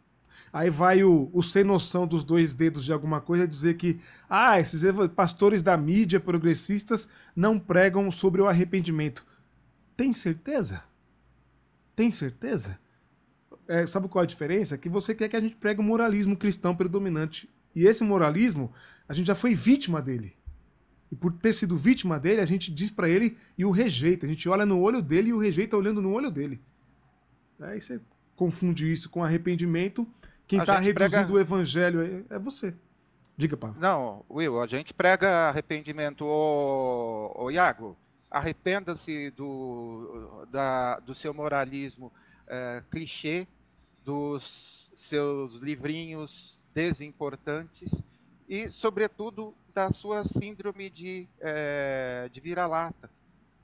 Aí vai o, o sem noção dos dois dedos de alguma coisa dizer que ah, esses pastores da mídia progressistas não pregam sobre o arrependimento. Tem certeza? Tem certeza? É, sabe qual é a diferença? Que você quer que a gente pregue o moralismo cristão predominante. E esse moralismo, a gente já foi vítima dele. E por ter sido vítima dele, a gente diz para ele e o rejeita. A gente olha no olho dele e o rejeita olhando no olho dele. Aí você confunde isso com arrependimento. Quem está reduzindo prega... o evangelho é, é você. Diga, Paulo. Não, Will, a gente prega arrependimento. Ô, ô Iago, arrependa-se do, da, do seu moralismo é, clichê, dos seus livrinhos desimportantes e, sobretudo, da sua síndrome de, é, de vira-lata,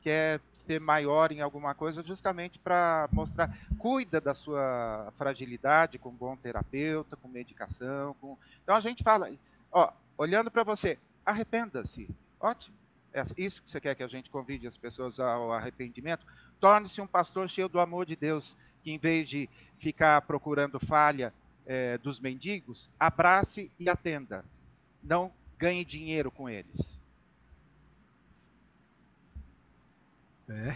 que é ser maior em alguma coisa justamente para mostrar, cuida da sua fragilidade com bom terapeuta, com medicação. Com... Então a gente fala, ó, olhando para você, arrependa-se, ótimo é isso que você quer que a gente convide as pessoas ao arrependimento? Torne-se um pastor cheio do amor de Deus, que em vez de ficar procurando falha é, dos mendigos, abrace e atenda. Não ganhe dinheiro com eles. É.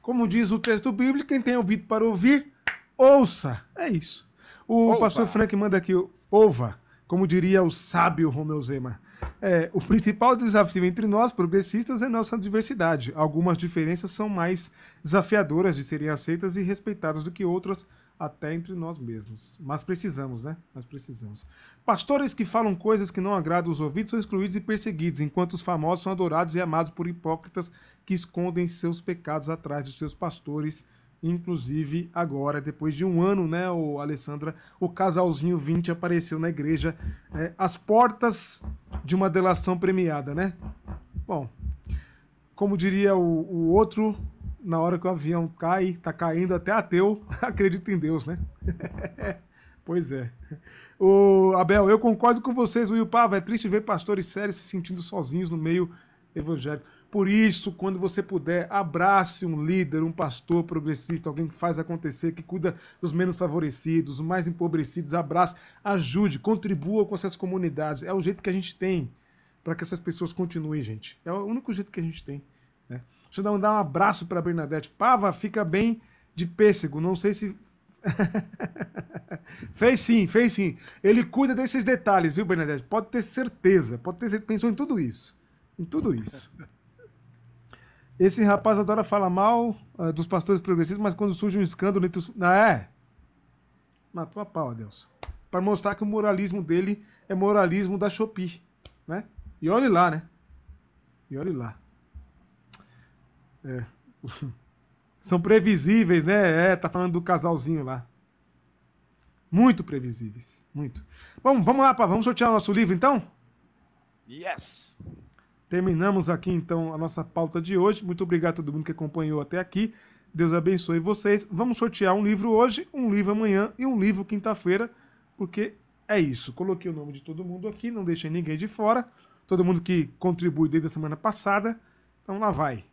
Como diz o texto bíblico, quem tem ouvido para ouvir, ouça. É isso. O pastor Frank manda aqui, ouva, como diria o sábio Romeu Zema. É, o principal desafio entre nós, progressistas, é nossa diversidade. Algumas diferenças são mais desafiadoras de serem aceitas e respeitadas do que outras, até entre nós mesmos. Mas precisamos, né? Mas precisamos. Pastores que falam coisas que não agradam os ouvidos são excluídos e perseguidos, enquanto os famosos são adorados e amados por hipócritas que escondem seus pecados atrás de seus pastores Inclusive, agora, depois de um ano, né, o Alessandra, o casalzinho 20 apareceu na igreja é, às portas de uma delação premiada, né? Bom, como diria o, o outro, na hora que o avião cai, tá caindo até ateu, acredita em Deus, né? pois é. O Abel, eu concordo com vocês, Will Pava, é triste ver pastores sérios se sentindo sozinhos no meio evangélico. Por isso, quando você puder, abrace um líder, um pastor progressista, alguém que faz acontecer, que cuida dos menos favorecidos, os mais empobrecidos. Abrace, ajude, contribua com essas comunidades. É o jeito que a gente tem para que essas pessoas continuem, gente. É o único jeito que a gente tem. Deixa eu dar um abraço para Bernadette. Pava, fica bem de pêssego. Não sei se. fez sim, fez sim. Ele cuida desses detalhes, viu, Bernadette? Pode ter certeza. Pode ter certeza. Pensou em tudo isso. Em tudo isso. Esse rapaz adora falar mal uh, dos pastores progressistas, mas quando surge um escândalo entre os. Ah, é? Matou a pau, Deus. Para mostrar que o moralismo dele é moralismo da Shopee. Né? E olhe lá, né? E olhe lá. É. São previsíveis, né? É, tá falando do casalzinho lá. Muito previsíveis. Muito. Bom, vamos lá, pá. Vamos sortear o nosso livro então? Yes! Terminamos aqui então a nossa pauta de hoje. Muito obrigado a todo mundo que acompanhou até aqui. Deus abençoe vocês. Vamos sortear um livro hoje, um livro amanhã e um livro quinta-feira, porque é isso. Coloquei o nome de todo mundo aqui, não deixei ninguém de fora. Todo mundo que contribui desde a semana passada. Então lá vai.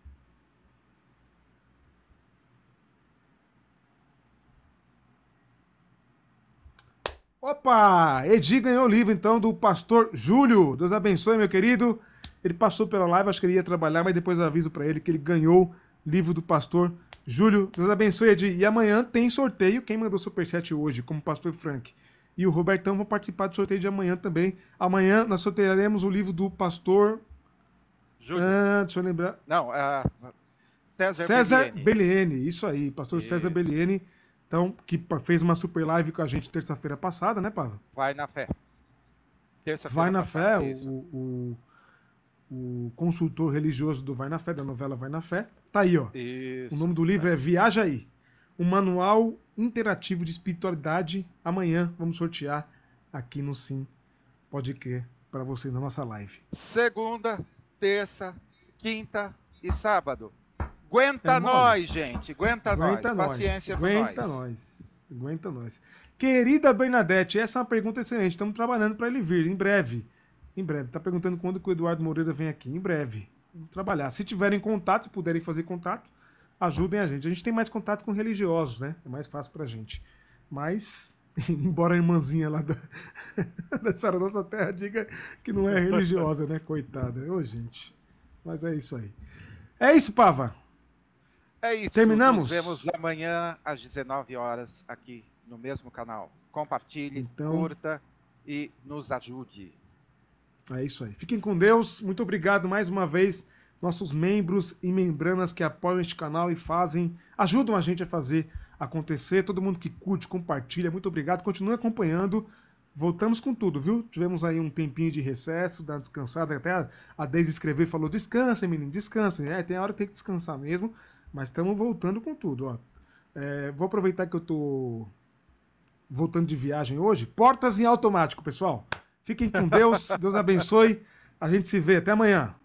Opa! Edi ganhou o livro então do pastor Júlio. Deus abençoe, meu querido. Ele passou pela live, acho que ele ia trabalhar, mas depois eu aviso para ele que ele ganhou livro do pastor Júlio. Deus abençoe, Edi. E amanhã tem sorteio. Quem mandou superchat hoje, como pastor Frank e o Robertão vão participar do sorteio de amanhã também. Amanhã nós sortearemos o livro do pastor. Júlio. Ah, deixa eu lembrar. Não, uh, César, César Belliene. Isso aí, pastor isso. César Belliene. Então, que fez uma super live com a gente terça-feira passada, né, Pava? Vai na fé. Vai na fé, o, o, o consultor religioso do Vai na Fé, da novela Vai na Fé. Tá aí, ó. Isso, o nome do livro é Viaja Aí. Um manual interativo de espiritualidade. Amanhã vamos sortear aqui no Sim Pode Crer para você na nossa live. Segunda, terça, quinta e sábado. Aguenta é nós, gente. Aguenta, Aguenta nós. Paciência Aguenta nós. nós. Aguenta nós. Querida Bernadette, essa é uma pergunta excelente. Estamos trabalhando para ele vir em breve. Em breve. Está perguntando quando que o Eduardo Moreira vem aqui. Em breve. Vamos trabalhar. Se tiverem contato, se puderem fazer contato, ajudem a gente. A gente tem mais contato com religiosos, né? É mais fácil para a gente. Mas, embora a irmãzinha lá da, dessa nossa terra diga que não é religiosa, né? Coitada. Ô, gente. Mas é isso aí. É isso, Pava. É isso. Terminamos? Nos vemos amanhã às 19 horas aqui no mesmo canal. Compartilhe, então... curta e nos ajude. É isso aí. Fiquem com Deus. Muito obrigado mais uma vez, nossos membros e membranas que apoiam este canal e fazem, ajudam a gente a fazer acontecer. Todo mundo que curte, compartilha, muito obrigado. Continue acompanhando. Voltamos com tudo, viu? Tivemos aí um tempinho de recesso, dar descansada. Até a Deise escreveu e falou: descansem, menino, descansem. É, tem a hora que tem que descansar mesmo. Mas estamos voltando com tudo, ó. É, vou aproveitar que eu tô voltando de viagem hoje. Portas em automático, pessoal. Fiquem com Deus. Deus abençoe. A gente se vê. Até amanhã.